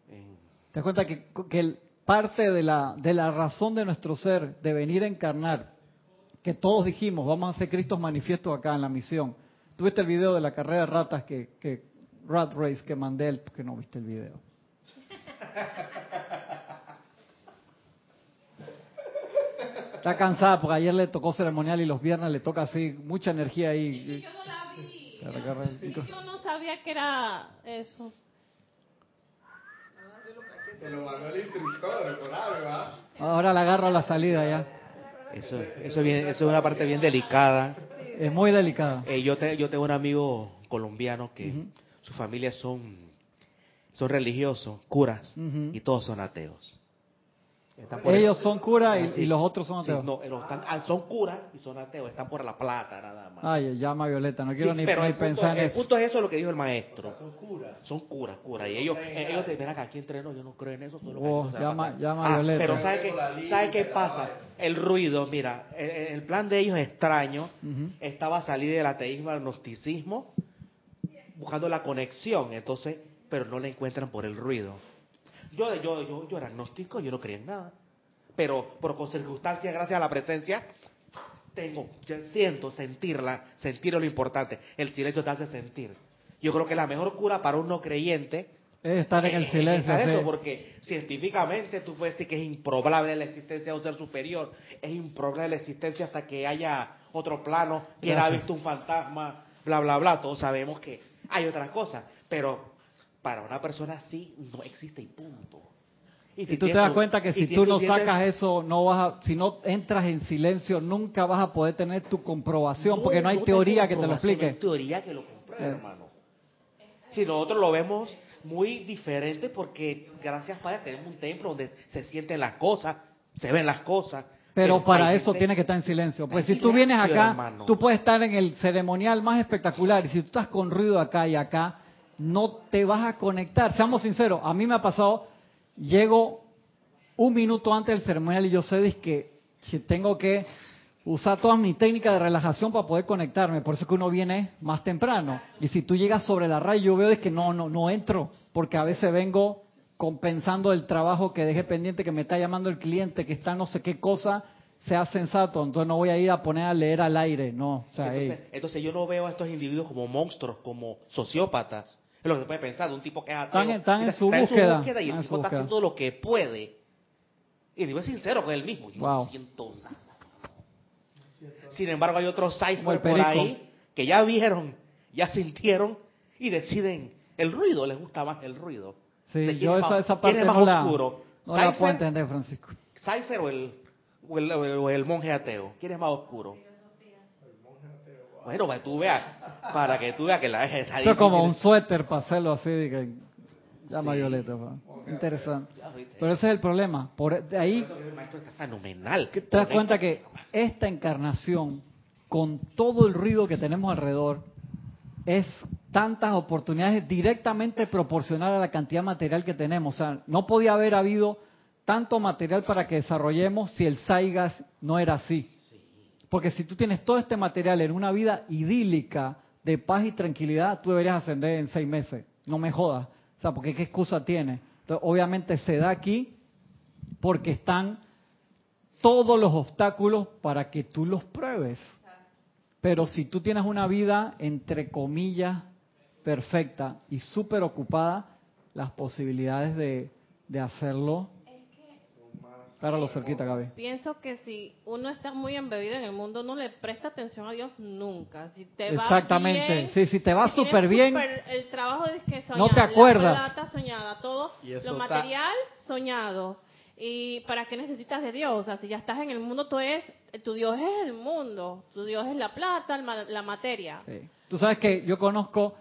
¿Te das cuenta que, que el, parte de la, de la razón de nuestro ser, de venir a encarnar, que todos dijimos, vamos a hacer Cristo manifiesto acá en la misión. Tuviste el video de la carrera de ratas que, que Rat Race que mandé, el, porque no viste el video. Está cansada porque ayer le tocó ceremonial y los viernes le toca así, mucha energía ahí. Yo no la vi. Yo no sabía que era eso. Ahora la agarro a la salida ya. Eso, eso, bien, eso es una parte bien delicada. Es muy delicada. Eh, yo, te, yo tengo un amigo colombiano que sus familias son, son religiosos, curas, y todos son ateos. Ellos son curas y, los otros son ateos. no, ah, son curas y son ateos, están por la plata nada más. Ay, llama Violeta, no quiero ni, pensar en eso. El punto es eso lo que dijo el maestro. son curas. Son curas, curas. Y ellos, ellos te verán que aquí entreno, yo no creo en eso. Oh, llama, llama ah, Violeta. Pero ¿sabe qué, ¿sabe qué pasa? El ruido, mira, el, plan de ellos es extraño. Estaba salir del ateísmo al gnosticismo, buscando la conexión, entonces, pero no la encuentran por el ruido. Yo, yo, yo, yo era agnóstico, yo no creía en nada. Pero por circunstancias, gracias a la presencia, tengo, siento sentirla, sentir lo importante. El silencio te hace sentir. Yo creo que la mejor cura para un no creyente es estar en el silencio. Es eso, porque científicamente tú puedes decir que es improbable la existencia de un ser superior, es improbable la existencia hasta que haya otro plano, quien ha visto un fantasma, bla, bla, bla. Todos sabemos que hay otras cosas, pero para una persona así no existe y punto. Y, si tú te das cuenta que si tú no sacas eso, no vas a, si no entras en silencio, nunca vas a poder tener tu comprobación, porque no hay teoría que te lo explique. No hay teoría que lo compruebe, hermano. Si nosotros lo vemos muy diferente, porque gracias Padre tenemos un templo donde se sienten las cosas, se ven las cosas. Pero, para eso tiene que estar en silencio. Pues si tú vienes acá, tú puedes estar en el ceremonial más espectacular, y si tú estás con ruido acá y acá, no te vas a conectar. Seamos sinceros, a mí me ha pasado, llego un minuto antes del ceremonial y yo sé que si tengo que usar todas mis técnicas de relajación para poder conectarme, por eso que uno viene más temprano. Y si tú llegas sobre la raya, yo veo es que no, no, no entro, porque a veces vengo compensando el trabajo que dejé pendiente, que me está llamando el cliente, que está no sé qué cosa, sea sensato, entonces no voy a ir a poner a leer al aire, no. entonces, entonces, yo no veo a estos individuos como monstruos, como sociópatas, es lo que se puede pensar de un tipo que es ateo. Están, en, su, búsqueda, y el tipo está haciendo lo que puede. Y digo, es sincero con él mismo. Yo no siento nada. Sin embargo, hay otros cipher por ahí que ya vieron, ya sintieron y deciden. El ruido, les gusta más el ruido. Sí, yo esa, esa parte es más no oscuro? no la puedo entender, Francisco. ¿Cipher o el, o el, o el monje ateo? ¿Quién es más oscuro? Bueno, para que tú veas, para que tú veas que la está Esto es como un suéter para hacerlo así, de que llama Violeta. Interesante. Pero ese es el problema. Por de ahí. fenomenal. Te das cuenta que esta encarnación, con todo el ruido que tenemos alrededor, es tantas oportunidades directamente proporcional a la cantidad material que tenemos. O sea, no podía haber habido tanto material para que desarrollemos si el Saigas no era así. Porque si tú tienes todo este material en una vida idílica de paz y tranquilidad, tú deberías ascender en seis meses. No me jodas. O sea, porque qué excusa tiene. Entonces, obviamente se da aquí porque están todos los obstáculos para que tú los pruebes. Pero si tú tienes una vida, entre comillas, perfecta y súper ocupada, las posibilidades de, de hacerlo cerquita, Gaby. Pienso que si uno está muy embebido en el mundo, no le presta atención a Dios nunca. Si te Exactamente. sí, si te va súper bien. el trabajo es que no te acuerdas. La plata soñada, todo lo material soñado. ¿Y para qué necesitas de Dios? O sea, si ya estás en el mundo, tú eres, tu Dios es el mundo. Tu Dios es la plata, la materia. Tú sabes que yo conozco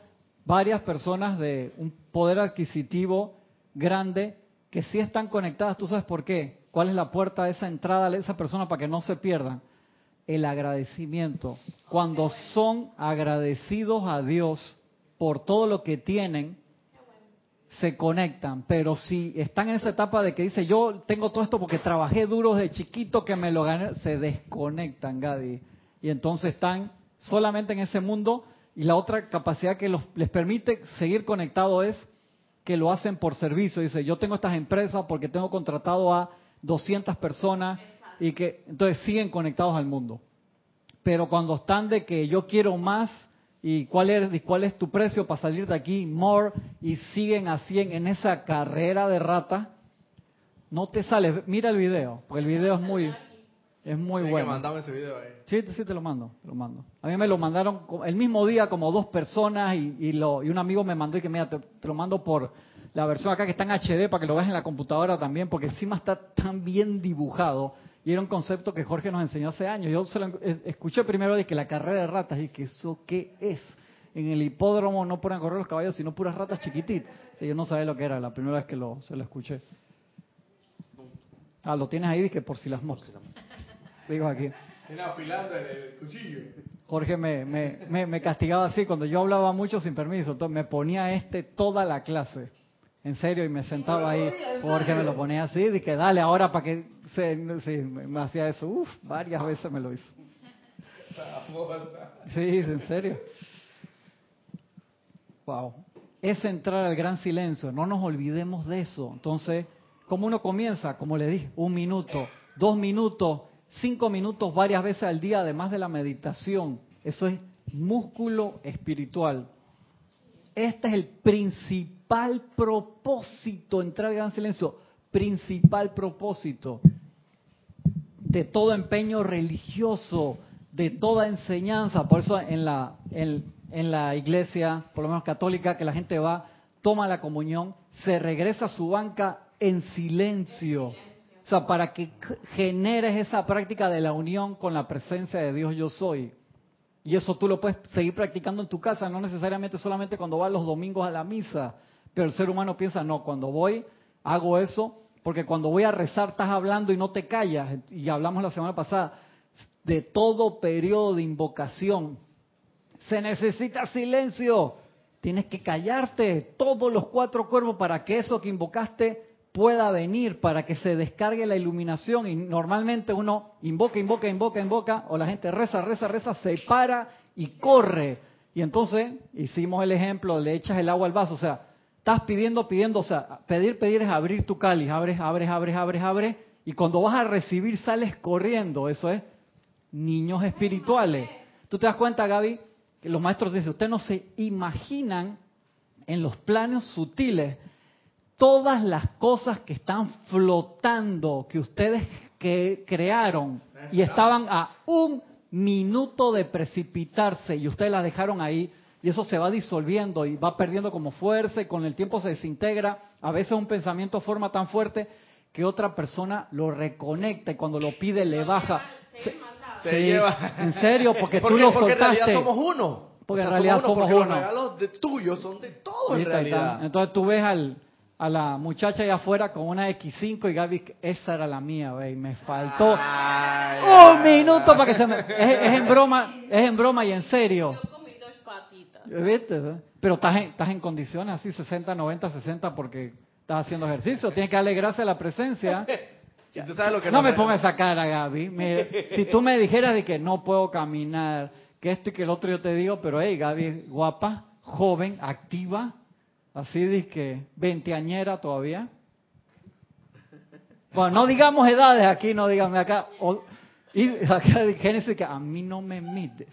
varias personas de un poder adquisitivo grande que sí están conectadas. ¿Tú sabes por qué? ¿Cuál es la puerta de esa entrada de esa persona para que no se pierdan? El agradecimiento. Cuando son agradecidos a Dios por todo lo que tienen, se conectan. Pero si están en esa etapa de que dice, yo tengo todo esto porque trabajé duro de chiquito que me lo gané, se desconectan, Gadi. Y entonces están solamente en ese mundo. Y la otra capacidad que les permite seguir conectados es que lo hacen por servicio. Dice, yo tengo estas empresas porque tengo contratado a 200 personas y que entonces siguen conectados al mundo. Pero cuando están de que yo quiero más y cuál es, cuál es tu precio para salir de aquí, more, y siguen así en, esa carrera de rata, no te sale. Mira el video, porque el video es muy, es muy bueno. Que ese video ahí. Sí, sí te lo mando, te lo mando. A mí me lo mandaron el mismo día como dos personas y, y, lo, y un amigo me mandó y que mira, te lo mando por la versión acá que está en HD para que lo veas en la computadora también, porque encima está tan bien dibujado. Y era un concepto que Jorge nos enseñó hace años. Yo se lo escuché primero de que la carrera de ratas y que eso qué es. en el hipódromo no ponen a correr los caballos, sino puras ratas chiquititas. yo no sabía lo que era, la primera vez que lo, se lo escuché. Ah, lo tienes ahí, que por si las moscas. Digo aquí. afilando el cuchillo. Jorge me, me, me, castigaba así cuando yo hablaba mucho sin permiso. me ponía este toda la clase. En serio, y me sentaba ahí. Jorge me lo ponía así. Dije, dale ahora para que. Se, me hacía eso. Uf, varias veces me lo hizo. Sí, en serio. Wow. Es entrar al gran silencio. No nos olvidemos de eso. Entonces, ¿cómo uno comienza? Como le dije, un minuto, dos minutos, cinco minutos varias veces al día, además de la meditación. Eso es músculo espiritual. Este es el principal propósito, entrar al gran silencio, principal propósito de todo empeño religioso, de toda enseñanza. Por eso en la, en, en la iglesia, por lo menos católica, que la gente va, toma la comunión, se regresa a su banca en silencio o sea, para que generes esa práctica de la unión con la presencia de Dios yo soy. Y eso tú lo puedes seguir practicando en tu casa, no necesariamente solamente cuando vas los domingos a la misa. Pero el ser humano piensa, no, cuando voy, hago eso, porque cuando voy a rezar estás hablando y no te callas. Y hablamos la semana pasada de todo periodo de invocación. Se necesita silencio. Tienes que callarte todos los cuatro cuervos para que eso que invocaste pueda venir para que se descargue la iluminación y normalmente uno invoca, invoca, invoca, invoca, o la gente reza, reza, reza, se para y corre. Y entonces hicimos el ejemplo, le echas el agua al vaso, o sea, estás pidiendo, pidiendo, o sea, pedir, pedir es abrir tu cáliz, abres, abres, abres, abres, abres, y cuando vas a recibir sales corriendo, eso es niños espirituales. Tú te das cuenta, Gaby, que los maestros dicen, ustedes no se imaginan en los planos sutiles todas las cosas que están flotando, que ustedes que crearon y estaban a un minuto de precipitarse y ustedes las dejaron ahí y eso se va disolviendo y va perdiendo como fuerza y con el tiempo se desintegra. A veces un pensamiento forma tan fuerte que otra persona lo reconecta y cuando lo pide le baja. Se, lleva. En serio, porque, tú lo soltaste. Porque en realidad somos uno. Porque en realidad somos uno. Los regalos de tuyos son de todos en realidad. Entonces tú ves al a la muchacha allá afuera con una X5 y Gaby, esa era la mía, ve, me faltó un minuto para que se me... Es, en broma, es en broma y en serio. Yo comí dos patitas. ¿Viste? Pero estás en, estás en condiciones así, 60, 90, 60, porque estás haciendo ejercicio. Tienes que darle gracias a la presencia. [laughs] no me pongas esa cara, Gaby. [laughs] si tú me dijeras de que no puedo caminar, que esto y que el otro yo te digo, pero hey, Gaby, guapa, joven, activa, Así de que veinteañera todavía. Bueno, no digamos edades aquí, no digamos acá. y acá de Génesis que a mí no me mide.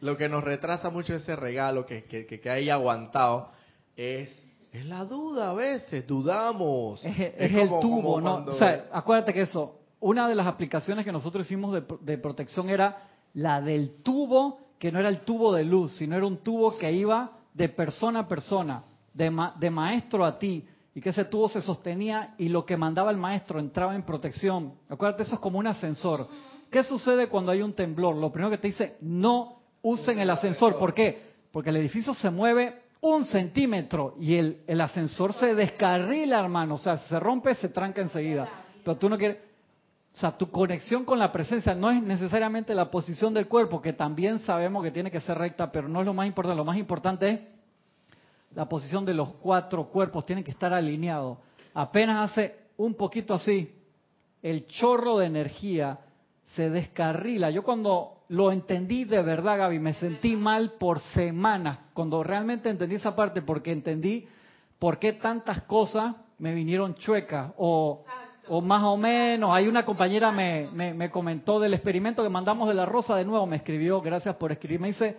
Lo que nos retrasa mucho ese regalo que, que, que, hay aguantado es, es la duda a veces, dudamos. Es, el tubo, ¿no? O sea, acuérdate que eso, una de las aplicaciones que nosotros hicimos de, de protección era la del tubo, que no era el tubo de luz, sino era un tubo que iba de persona a persona, de, de maestro a ti, y que ese tubo se sostenía y lo que mandaba el maestro entraba en protección. Acuérdate, eso es como un ascensor. ¿Qué sucede cuando hay un temblor? Lo primero que te dice, no usen el ascensor. ¿Por qué? Porque el edificio se mueve un centímetro y el, ascensor se descarrila, hermano. O sea, se rompe, se tranca enseguida. Pero tú no quieres... O sea, tu conexión con la presencia no es necesariamente la posición del cuerpo, que también sabemos que tiene que ser recta, pero no es lo más importante. Lo más importante es la posición de los cuatro cuerpos, tienen que estar alineados. Apenas hace un poquito así, el chorro de energía se descarrila. Yo cuando lo entendí de verdad, Gaby, me sentí mal por semanas, cuando realmente entendí esa parte, porque entendí por qué tantas cosas me vinieron chuecas o o más o menos. Hay una compañera me, me, comentó del experimento que mandamos de la rosa de nuevo, me escribió, gracias por escribir, me dice,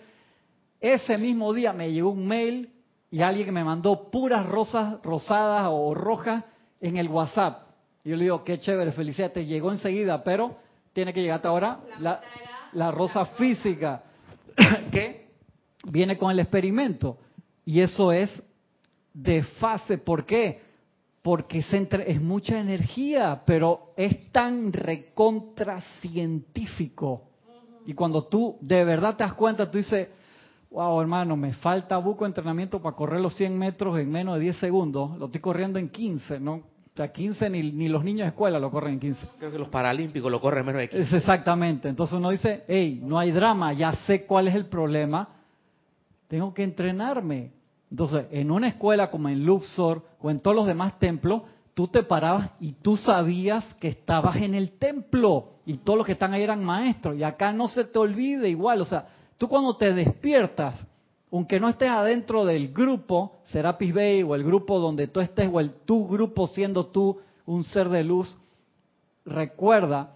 ese mismo día me llegó un mail y alguien que me mandó puras rosas rosadas o rojas en el WhatsApp. Y yo le digo, qué chévere, felicidades, te llegó enseguida, pero tiene que llegarte ahora la, la rosa física [coughs] que viene con el experimento. Y eso es de fase, ¿por qué? porque es, mucha energía, pero es tan recontra científico Y cuando tú de verdad te das cuenta, tú dices, wow, hermano, me falta buco entrenamiento para correr los 100 metros en menos de 10 segundos. Lo estoy corriendo en 15, ¿no? O sea, 15 ni, ni los niños de escuela lo corren en 15. Creo que los paralímpicos lo corren en menos de 15. exactamente. Entonces uno dice, hey, no hay drama, ya sé cuál es el problema. Tengo que entrenarme. Entonces, en una escuela como en Luxor o en todos los demás templos, tú te parabas y tú sabías que estabas en el templo y todos los que están ahí eran maestros. Y acá no se te olvide igual. O sea, Tú cuando te despiertas, aunque no estés adentro del grupo, Serapis Bay o el grupo donde tú estés o el tu grupo siendo tú un ser de luz, recuerda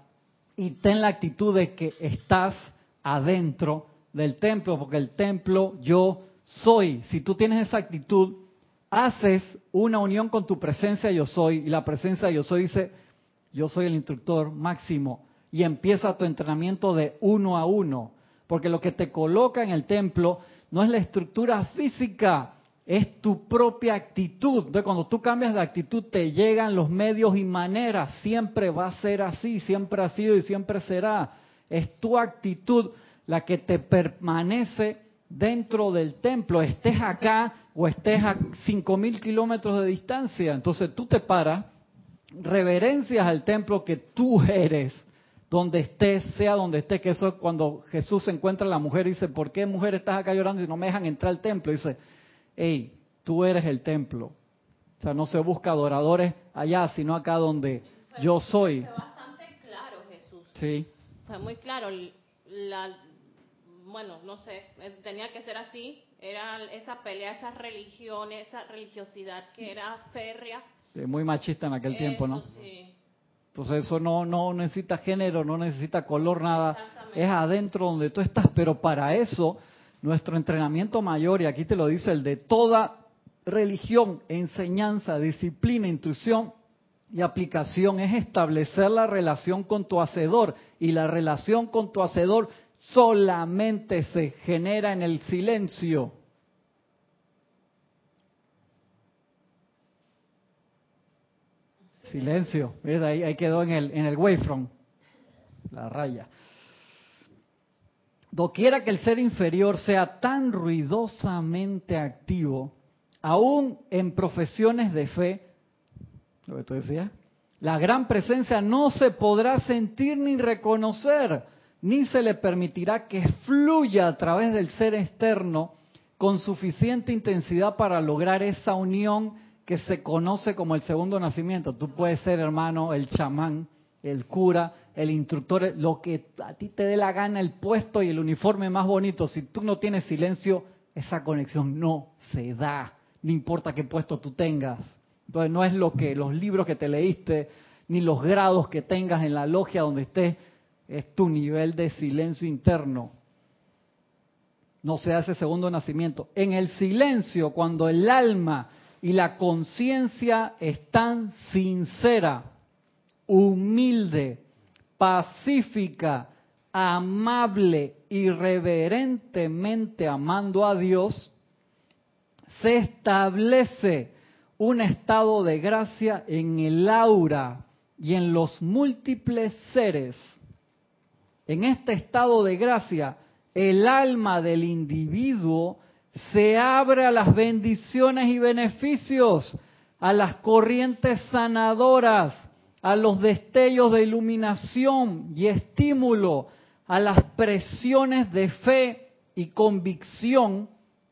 y ten la actitud de que estás adentro del templo, porque el templo yo soy. Si tú tienes esa actitud, haces una unión con tu presencia yo soy y la presencia yo soy dice, yo soy el instructor máximo y empieza tu entrenamiento de uno a uno. Porque lo que te coloca en el templo no es la estructura física, es tu propia actitud. Entonces, cuando tú cambias de actitud, te llegan los medios y maneras. Siempre va a ser así, siempre ha sido y siempre será. Es tu actitud la que te permanece dentro del templo, estés acá o estés a cinco mil kilómetros de distancia. Entonces tú te paras, reverencias al templo que tú eres donde estés, sea donde estés, que eso es cuando Jesús se encuentra a la mujer y dice, ¿por qué mujer estás acá llorando si no me dejan entrar al templo? Y dice, hey, tú eres el templo. O sea, no se busca adoradores allá, sino acá donde yo soy. Fue bastante claro Jesús. Sí. Fue muy claro. La, bueno, no sé, tenía que ser así. Era esa pelea, esa religión, esa religiosidad que era férrea. muy machista en aquel tiempo, ¿no? Sí. Entonces eso no, no necesita género, no necesita color, nada. Es adentro donde tú estás. Pero para eso, nuestro entrenamiento mayor, y aquí te lo dice el de toda religión, enseñanza, disciplina, instrucción y aplicación, es establecer la relación con tu hacedor. Y la relación con tu hacedor solamente se genera en el silencio. Silencio. Ahí quedó en el, en el wavefront. La raya. Doquiera que el ser inferior sea tan ruidosamente activo, aún en profesiones de fe, lo que tú decías, la gran presencia no se podrá sentir ni reconocer, ni se le permitirá que fluya a través del ser externo con suficiente intensidad para lograr esa unión que se conoce como el segundo nacimiento. Tú puedes ser, hermano, el chamán, el cura, el instructor, lo que a ti te dé la gana, el puesto y el uniforme más bonito. Si tú no tienes silencio, esa conexión no se da, no importa qué puesto tú tengas. Entonces no es lo que los libros que te leíste, ni los grados que tengas en la logia donde estés, es tu nivel de silencio interno. No se hace segundo nacimiento. En el silencio, cuando el alma y la conciencia es tan sincera, humilde, pacífica, amable y reverentemente amando a Dios, se establece un estado de gracia en el aura y en los múltiples seres. En este estado de gracia, el alma del individuo se abre a las bendiciones y beneficios, a las corrientes sanadoras, a los destellos de iluminación y estímulo, a las presiones de fe y convicción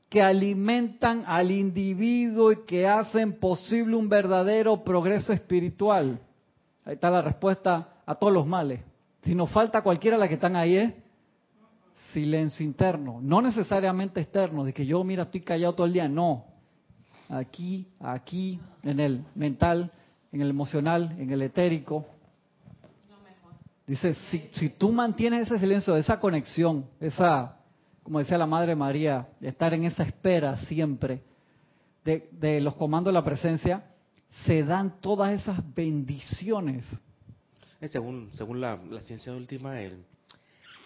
que alimentan al individuo y que hacen posible un verdadero progreso espiritual. Ahí está la respuesta a todos los males. Si nos falta cualquiera las que están ahí, ¿eh? Silencio interno, no necesariamente externo, de que yo, mira, estoy callado todo el día, no. Aquí, aquí, en el mental, en el emocional, en el etérico. Dice, si, si tú mantienes ese silencio, esa conexión, esa, como decía la Madre María, estar en esa espera siempre de, los comandos de la presencia, se dan todas esas bendiciones. Según, según la, la ciencia última, el,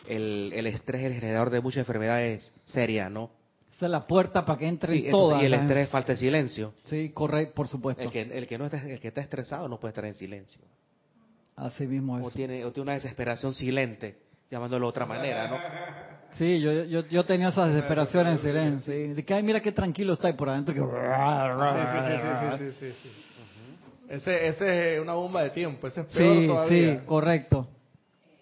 el, el estrés es el generador de muchas enfermedades serias, ¿no? Esa es la puerta para que entren todas. y el estrés falta de silencio. Sí, correcto, por supuesto. El que, el que no está, el que está estresado no puede estar en silencio. Así mismo es. O tiene, o tiene una desesperación silente llamándolo de otra manera, ¿no? [laughs] Sí, yo, yo, yo tenía esas desesperaciones en silencio. De que, ay, mira qué tranquilo está ahí por adentro. Que... Sí, sí, sí, sí, Ese, ese es una bomba de tiempo, ese es peor sí, todavía. Sí, correcto.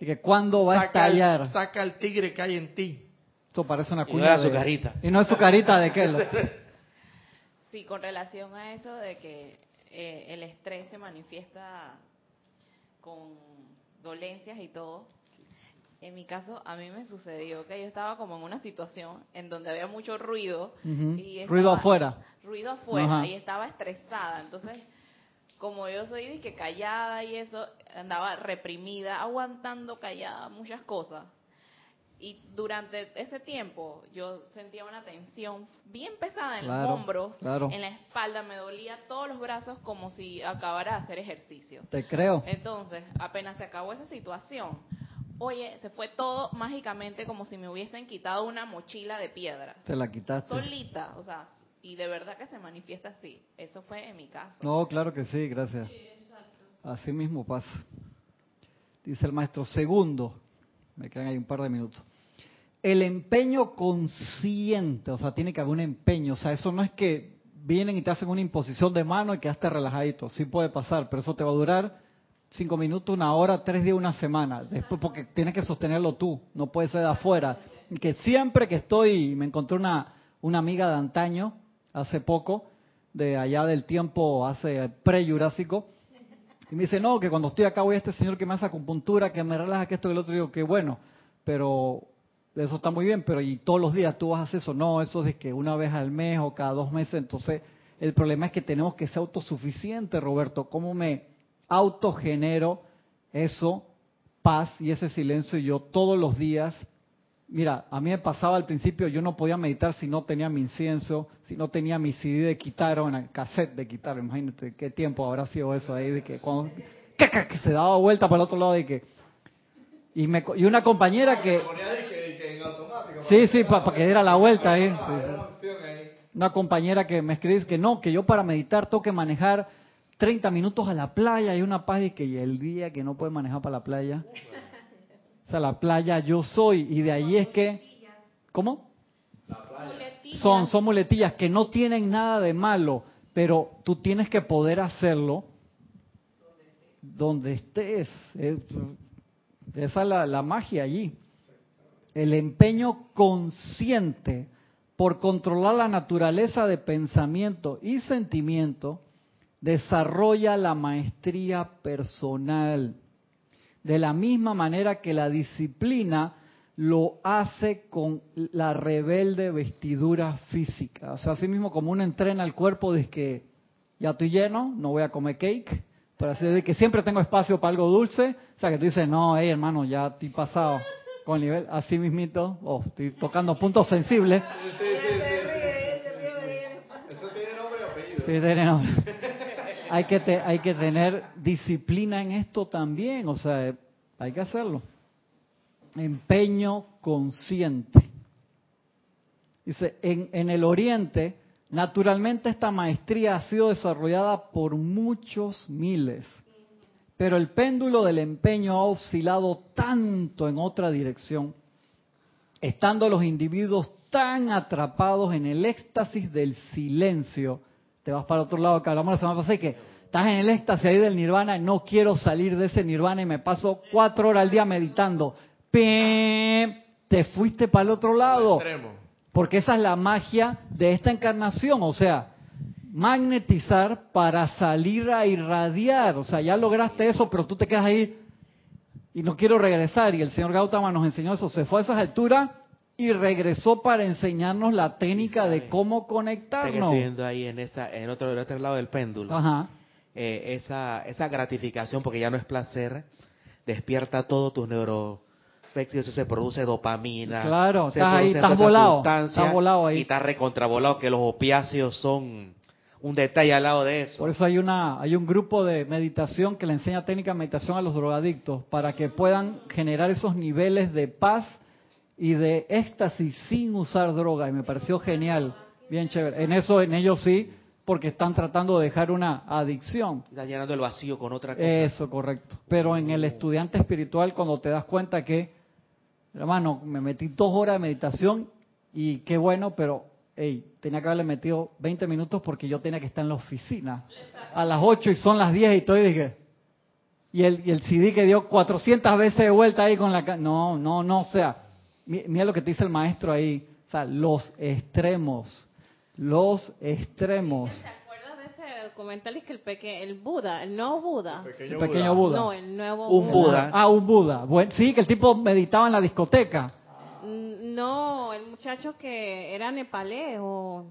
Y que cuándo va a estallar. saca el tigre que hay en ti. Esto parece una cuña. Y no su carita. Y no es su carita de qué. [laughs] sí, con relación a eso de que eh, el estrés se manifiesta con dolencias y todo. En mi caso, a mí me sucedió que yo estaba como en una situación en donde había mucho ruido. y ruido afuera. Ruido afuera y estaba estresada. Entonces, como yo soy que callada y eso, andaba reprimida, aguantando callada muchas cosas. Y durante ese tiempo yo sentía una tensión bien pesada en los hombros, en la espalda, me dolía todos los brazos como si acabara de hacer ejercicio. Te creo. Entonces, apenas se acabó esa situación, oye, se fue todo mágicamente como si me hubiesen quitado una mochila de piedra. Te la quitaste. Solita, o sea, y de verdad que se manifiesta así. Eso fue en mi caso. No, claro que sí, gracias. Así mismo pasa. Dice el maestro, segundo, me quedan ahí un par de minutos. El empeño consciente, o sea, tiene que haber un empeño, o sea, eso no es que vienen y te hacen una imposición de mano y quedaste relajadito, sí puede pasar, pero eso te va a durar cinco minutos, una hora, tres días, una semana, después porque tienes que sostenerlo tú, no puede ser de afuera. Que siempre que estoy, me encontré una, una amiga de antaño, hace poco, de allá del tiempo, hace pre-jurásico, y me dice, no, que cuando estoy acá voy a este señor que me hace acupuntura, que me relaja, que esto y el otro, digo, que bueno, pero eso está muy bien, pero y todos los días tú vas a hacer eso, no, eso es que una vez al mes o cada dos meses, entonces el problema es que tenemos que ser autosuficientes, Roberto, ¿cómo me autogenero eso, paz y ese silencio y yo todos los días? Mira, a mí me pasaba al principio, yo no podía meditar si no tenía mi incienso, si no tenía mi CD de quitar o el cassette de quitar, imagínate qué tiempo habrá sido eso ahí, de que cuando que se daba vuelta para el otro lado de que... Y, me, y una compañera que... Sí, sí, para que diera la vuelta ahí. Una compañera que me escribe que no, que yo para meditar tengo que manejar 30 minutos a la playa y una paz y que el día que no puede manejar para la playa. O sea, la playa yo soy y de ahí es que... ¿Cómo? Son, son muletillas que no tienen nada de malo, pero tú tienes que poder hacerlo donde estés. Esa es la magia allí el empeño consciente por controlar la naturaleza de pensamiento y sentimiento desarrolla la maestría personal. De la misma manera que la disciplina lo hace con la rebelde vestidura física. O sea, así mismo como uno entrena el cuerpo de que ya estoy lleno, no voy a comer cake, pero así de que siempre tengo espacio para algo dulce, o sea que tú dices, no, hey hermano, ya estoy pasado con nivel así mismito, oh, estoy tocando puntos sensibles. Sí, Eso tiene nombre y apellido. Sí, tiene nombre. Hay, que hay que tener disciplina en esto también, o sea, hay que hacerlo. Empeño consciente. Dice, en, en el Oriente, naturalmente esta maestría ha sido desarrollada por muchos miles pero el péndulo del empeño ha oscilado tanto en otra dirección, estando los individuos tan atrapados en el éxtasis del silencio. Te vas para otro lado, que hablamos la semana pasada, que estás en el éxtasis ahí del nirvana, y no quiero salir de ese nirvana y me paso cuatro horas al día meditando. Te fuiste para el otro lado. Porque esa es la magia de esta encarnación, o sea, magnetizar para salir a irradiar. O sea, ya lograste eso, pero tú te quedas ahí y no quiero regresar. Y el señor Gautama nos enseñó eso. Se fue a esas alturas y regresó para enseñarnos la técnica de cómo conectarnos. Estoy viendo ahí en, esa, en otro, otro lado del péndulo. Ajá. Eh, esa, esa gratificación, porque ya no es placer, despierta todo tus neuro se produce dopamina. Claro, estás ahí, estás volado, estás volado ahí. Y estás recontravolado, que los opiáceos son un detalle al lado de eso. Por eso hay una hay un grupo de meditación que le enseña técnica de meditación a los drogadictos para que puedan generar esos niveles de paz y de éxtasis sin usar droga y me pareció genial, bien chévere. En eso en ellos sí porque están tratando de dejar una adicción. Están llenando el vacío con otra cosa. Eso, correcto. Pero en el estudiante espiritual cuando te das cuenta que Hermano, me metí dos horas de meditación y qué bueno, pero hey, tenía que haberle metido 20 minutos porque yo tenía que estar en la oficina a las 8 y son las 10 y todo y dije, y el, y el CD que dio 400 veces de vuelta ahí con la... No, no, no, o sea, mira lo que te dice el maestro ahí, o sea, los extremos, los extremos documental es que el peque, el Buda, el nuevo Buda. El pequeño, Buda. No, el nuevo un Buda. Ah, un Buda. Bueno, sí, que el tipo meditaba en la discoteca. No, el muchacho que era nepalés o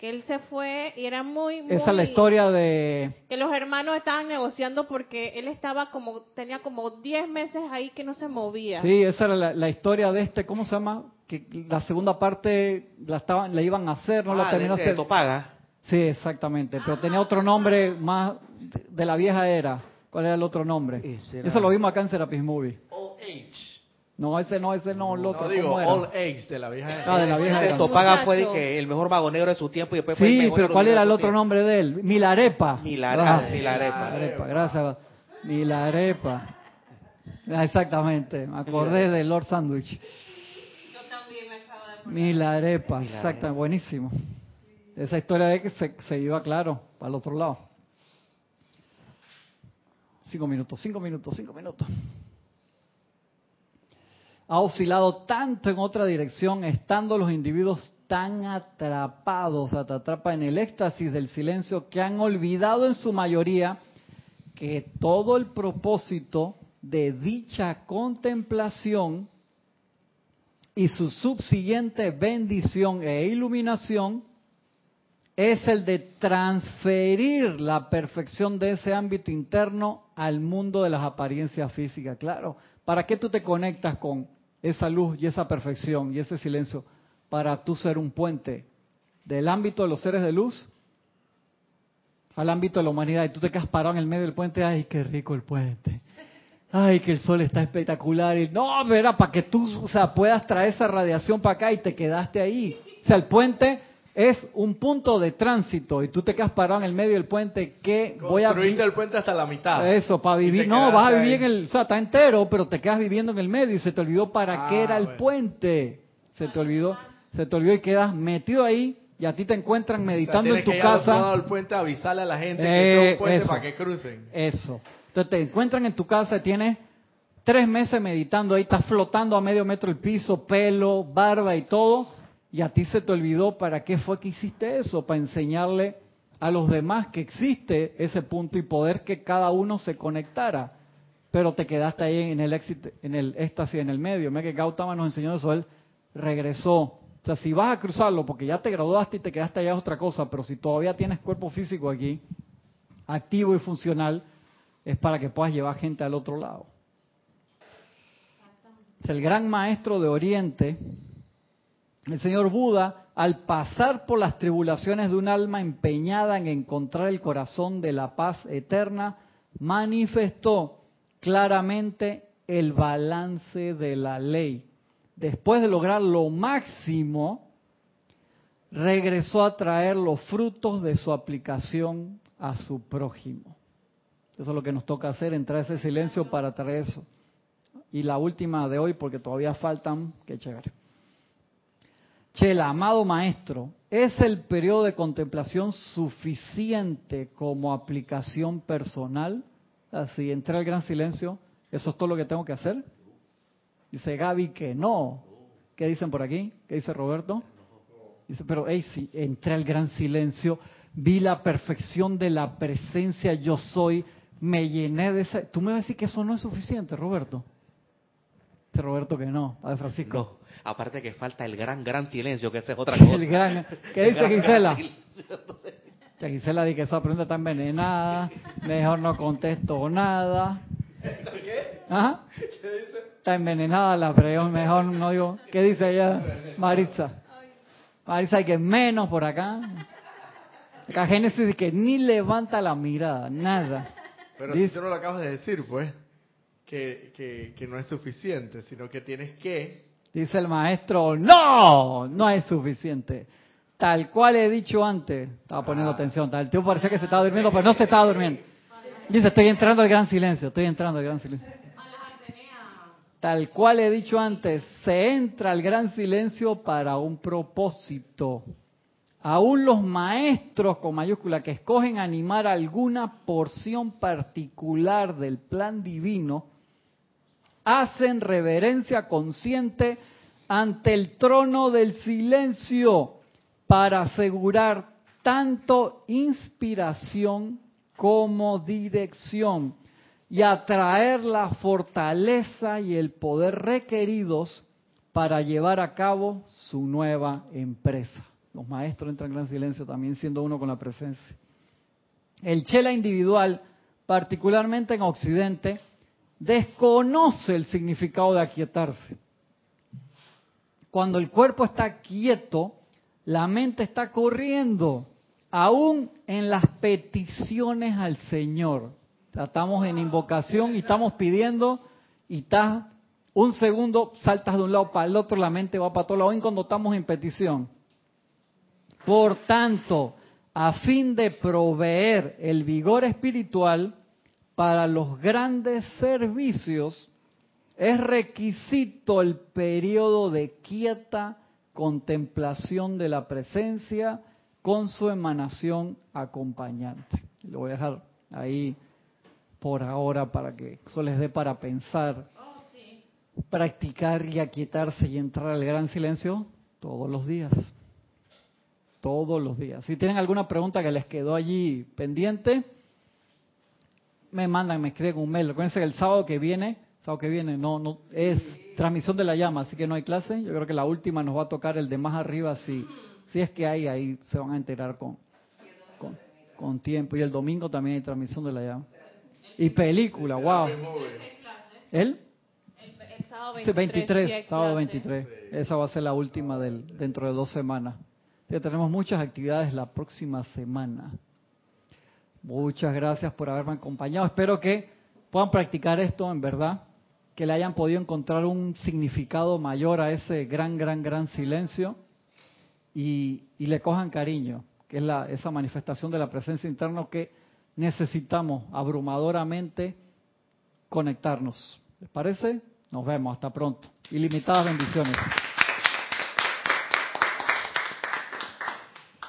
que él se fue y era muy, muy, Esa es la historia de... Que los hermanos estaban negociando porque él estaba como, tenía como 10 meses ahí que no se movía. Sí, esa era la, historia de este, ¿cómo se llama? Que la segunda parte la estaban, la iban a hacer, no la ah, terminó de, hacer. Topaga. Sí, exactamente, pero tenía otro nombre más de la vieja era. ¿Cuál era el otro nombre? Eso lo vimos acá en Serapis Movie. All Age. No, ese no, ese no, el otro. No, digo, All Age de la vieja. Ah, de la vieja era. Topaga fue que el mejor mago negro de su tiempo y después fue Sí, el pero ¿cuál era el otro nombre de él? Milarepa. Milarepa. Ah, Milarepa. Milarepa, gracias. Milarepa. Ah, exactamente, me acordé de Lord Sandwich. Yo también me acabo de acordar. Milarepa, exacto, buenísimo. Esa historia de que se, iba claro para el otro lado. Cinco minutos, cinco minutos, cinco minutos. Ha oscilado tanto en otra dirección, estando los individuos tan atrapados, atrapa en el éxtasis del silencio, que han olvidado en su mayoría que todo el propósito de dicha contemplación y su subsiguiente bendición e iluminación es el de transferir la perfección de ese ámbito interno al mundo de las apariencias físicas. Claro, ¿para qué tú te conectas con esa luz y esa perfección y ese silencio? Para tú ser un puente del ámbito de los seres de luz al ámbito de la humanidad y tú te quedas parado en el medio del puente, ay, qué rico el puente. Ay, que el sol está espectacular. Y no, verá, para que tú o sea, puedas traer esa radiación para acá y te quedaste ahí. O sea, el puente es un punto de tránsito y tú te quedas parado en el medio del puente que voy a Construiste el puente hasta la mitad. Eso, para vivir. No, vas a vivir en el, o sea, está entero, pero te quedas viviendo en el medio y se te olvidó para qué era el ah, puente. Se te olvidó, se te olvidó y quedas metido ahí y a ti te encuentran meditando en tu que casa. el puente avisarle a la gente que es un puente para que crucen. Eso. Entonces te encuentran en tu casa y tienes tres meses meditando ahí, estás flotando a medio metro el piso, pelo, barba y todo y a ti se te olvidó para qué fue que hiciste eso, para enseñarle a los demás que existe ese punto y poder que cada uno se conectara. Pero te quedaste ahí en el éxito, en el éxtasis en el medio. Me que Gautama nos enseñó eso, él regresó. O sea, si vas a cruzarlo porque ya te graduaste y te quedaste allá es otra cosa, pero si todavía tienes cuerpo físico aquí, activo y funcional, es para que puedas llevar gente al otro lado. el gran maestro de Oriente, el señor Buda, al pasar por las tribulaciones de un alma empeñada en encontrar el corazón de la paz eterna, manifestó claramente el balance de la ley. Después de lograr lo máximo, regresó a traer los frutos de su aplicación a su prójimo. Eso es lo que nos toca hacer, entrar ese silencio para traer eso. Y la última de hoy, porque todavía faltan, qué chévere. Chela, amado maestro, ¿es el periodo de contemplación suficiente como aplicación personal? Así, entré al gran silencio, ¿eso es todo lo que tengo que hacer? Dice Gaby que no. ¿Qué dicen por aquí? ¿Qué dice Roberto? Dice, pero hey, si entré al gran silencio, vi la perfección de la presencia yo soy, me llené de esa... ¿Tú me vas a decir que eso no es suficiente, Roberto? Dice Roberto que no, a Francisco. Aparte que falta el gran, gran silencio, que ese es otra [laughs] cosa. [laughs] El gran, ¿Qué dice Gisela? Gisela dice que esa pregunta está envenenada, mejor no contesto nada. ¿Qué? ¿Ah? ¿Qué dice? Está envenenada la pregunta, mejor no digo. ¿Qué dice ella? Maritza. Maritza, hay que menos por acá. Acá Génesis dice que ni levanta la mirada, nada. Pero si tú no lo acabas de decir, pues, que, que, que no es suficiente, sino que tienes que Dice el maestro, no, no es suficiente. Tal cual he dicho antes, estaba poniendo ah. atención, el tío parecía que se estaba durmiendo, pero no se estaba durmiendo. Dice, estoy entrando al gran silencio, estoy entrando al gran silencio. tal cual he dicho antes, se entra al gran silencio para un propósito. Aún los maestros con mayúscula que escogen animar alguna porción particular del plan divino, hacen reverencia consciente ante el trono del silencio para asegurar tanto inspiración como dirección y atraer la fortaleza y el poder requeridos para llevar a cabo su nueva empresa. Los maestros entran en gran silencio también siendo uno con la presencia. El chela individual, particularmente en Occidente, desconoce el significado de aquietarse. Cuando el cuerpo está quieto, la mente está corriendo, aún en las peticiones al Señor. Estamos en invocación y estamos pidiendo y estás un segundo, saltas de un lado para el otro, la mente va para todo lado, aún cuando estamos en petición. Por tanto, a fin de proveer el vigor espiritual para los grandes servicios, es requisito el periodo de quieta contemplación de la presencia con su emanación acompañante. Lo voy a dejar ahí por ahora para que eso les dé para pensar. Practicar y aquietarse y entrar al gran silencio todos los días. Todos los días. Si tienen alguna pregunta que les quedó allí pendiente, me mandan, me escriben un mail. Recuerden que el sábado que viene sábado que viene, no, no, es transmisión de la llama, así que no hay clase. Yo creo que la última nos va a tocar el de más arriba, si, si es que hay, ahí se van a enterar con, con, tiempo. Y el domingo también hay transmisión de la llama. Y película, wow. ¿Él? El, sábado 23, sábado 23. Esa va a ser la última del, dentro de dos semanas. Ya tenemos muchas actividades la próxima semana. Muchas gracias por haberme acompañado. Espero que puedan practicar esto en verdad que le hayan podido encontrar un significado mayor a ese gran, gran, gran silencio y, le cojan cariño, que es la, esa manifestación de la presencia interna que necesitamos abrumadoramente conectarnos. ¿Les parece? Nos vemos, hasta pronto. Ilimitadas bendiciones.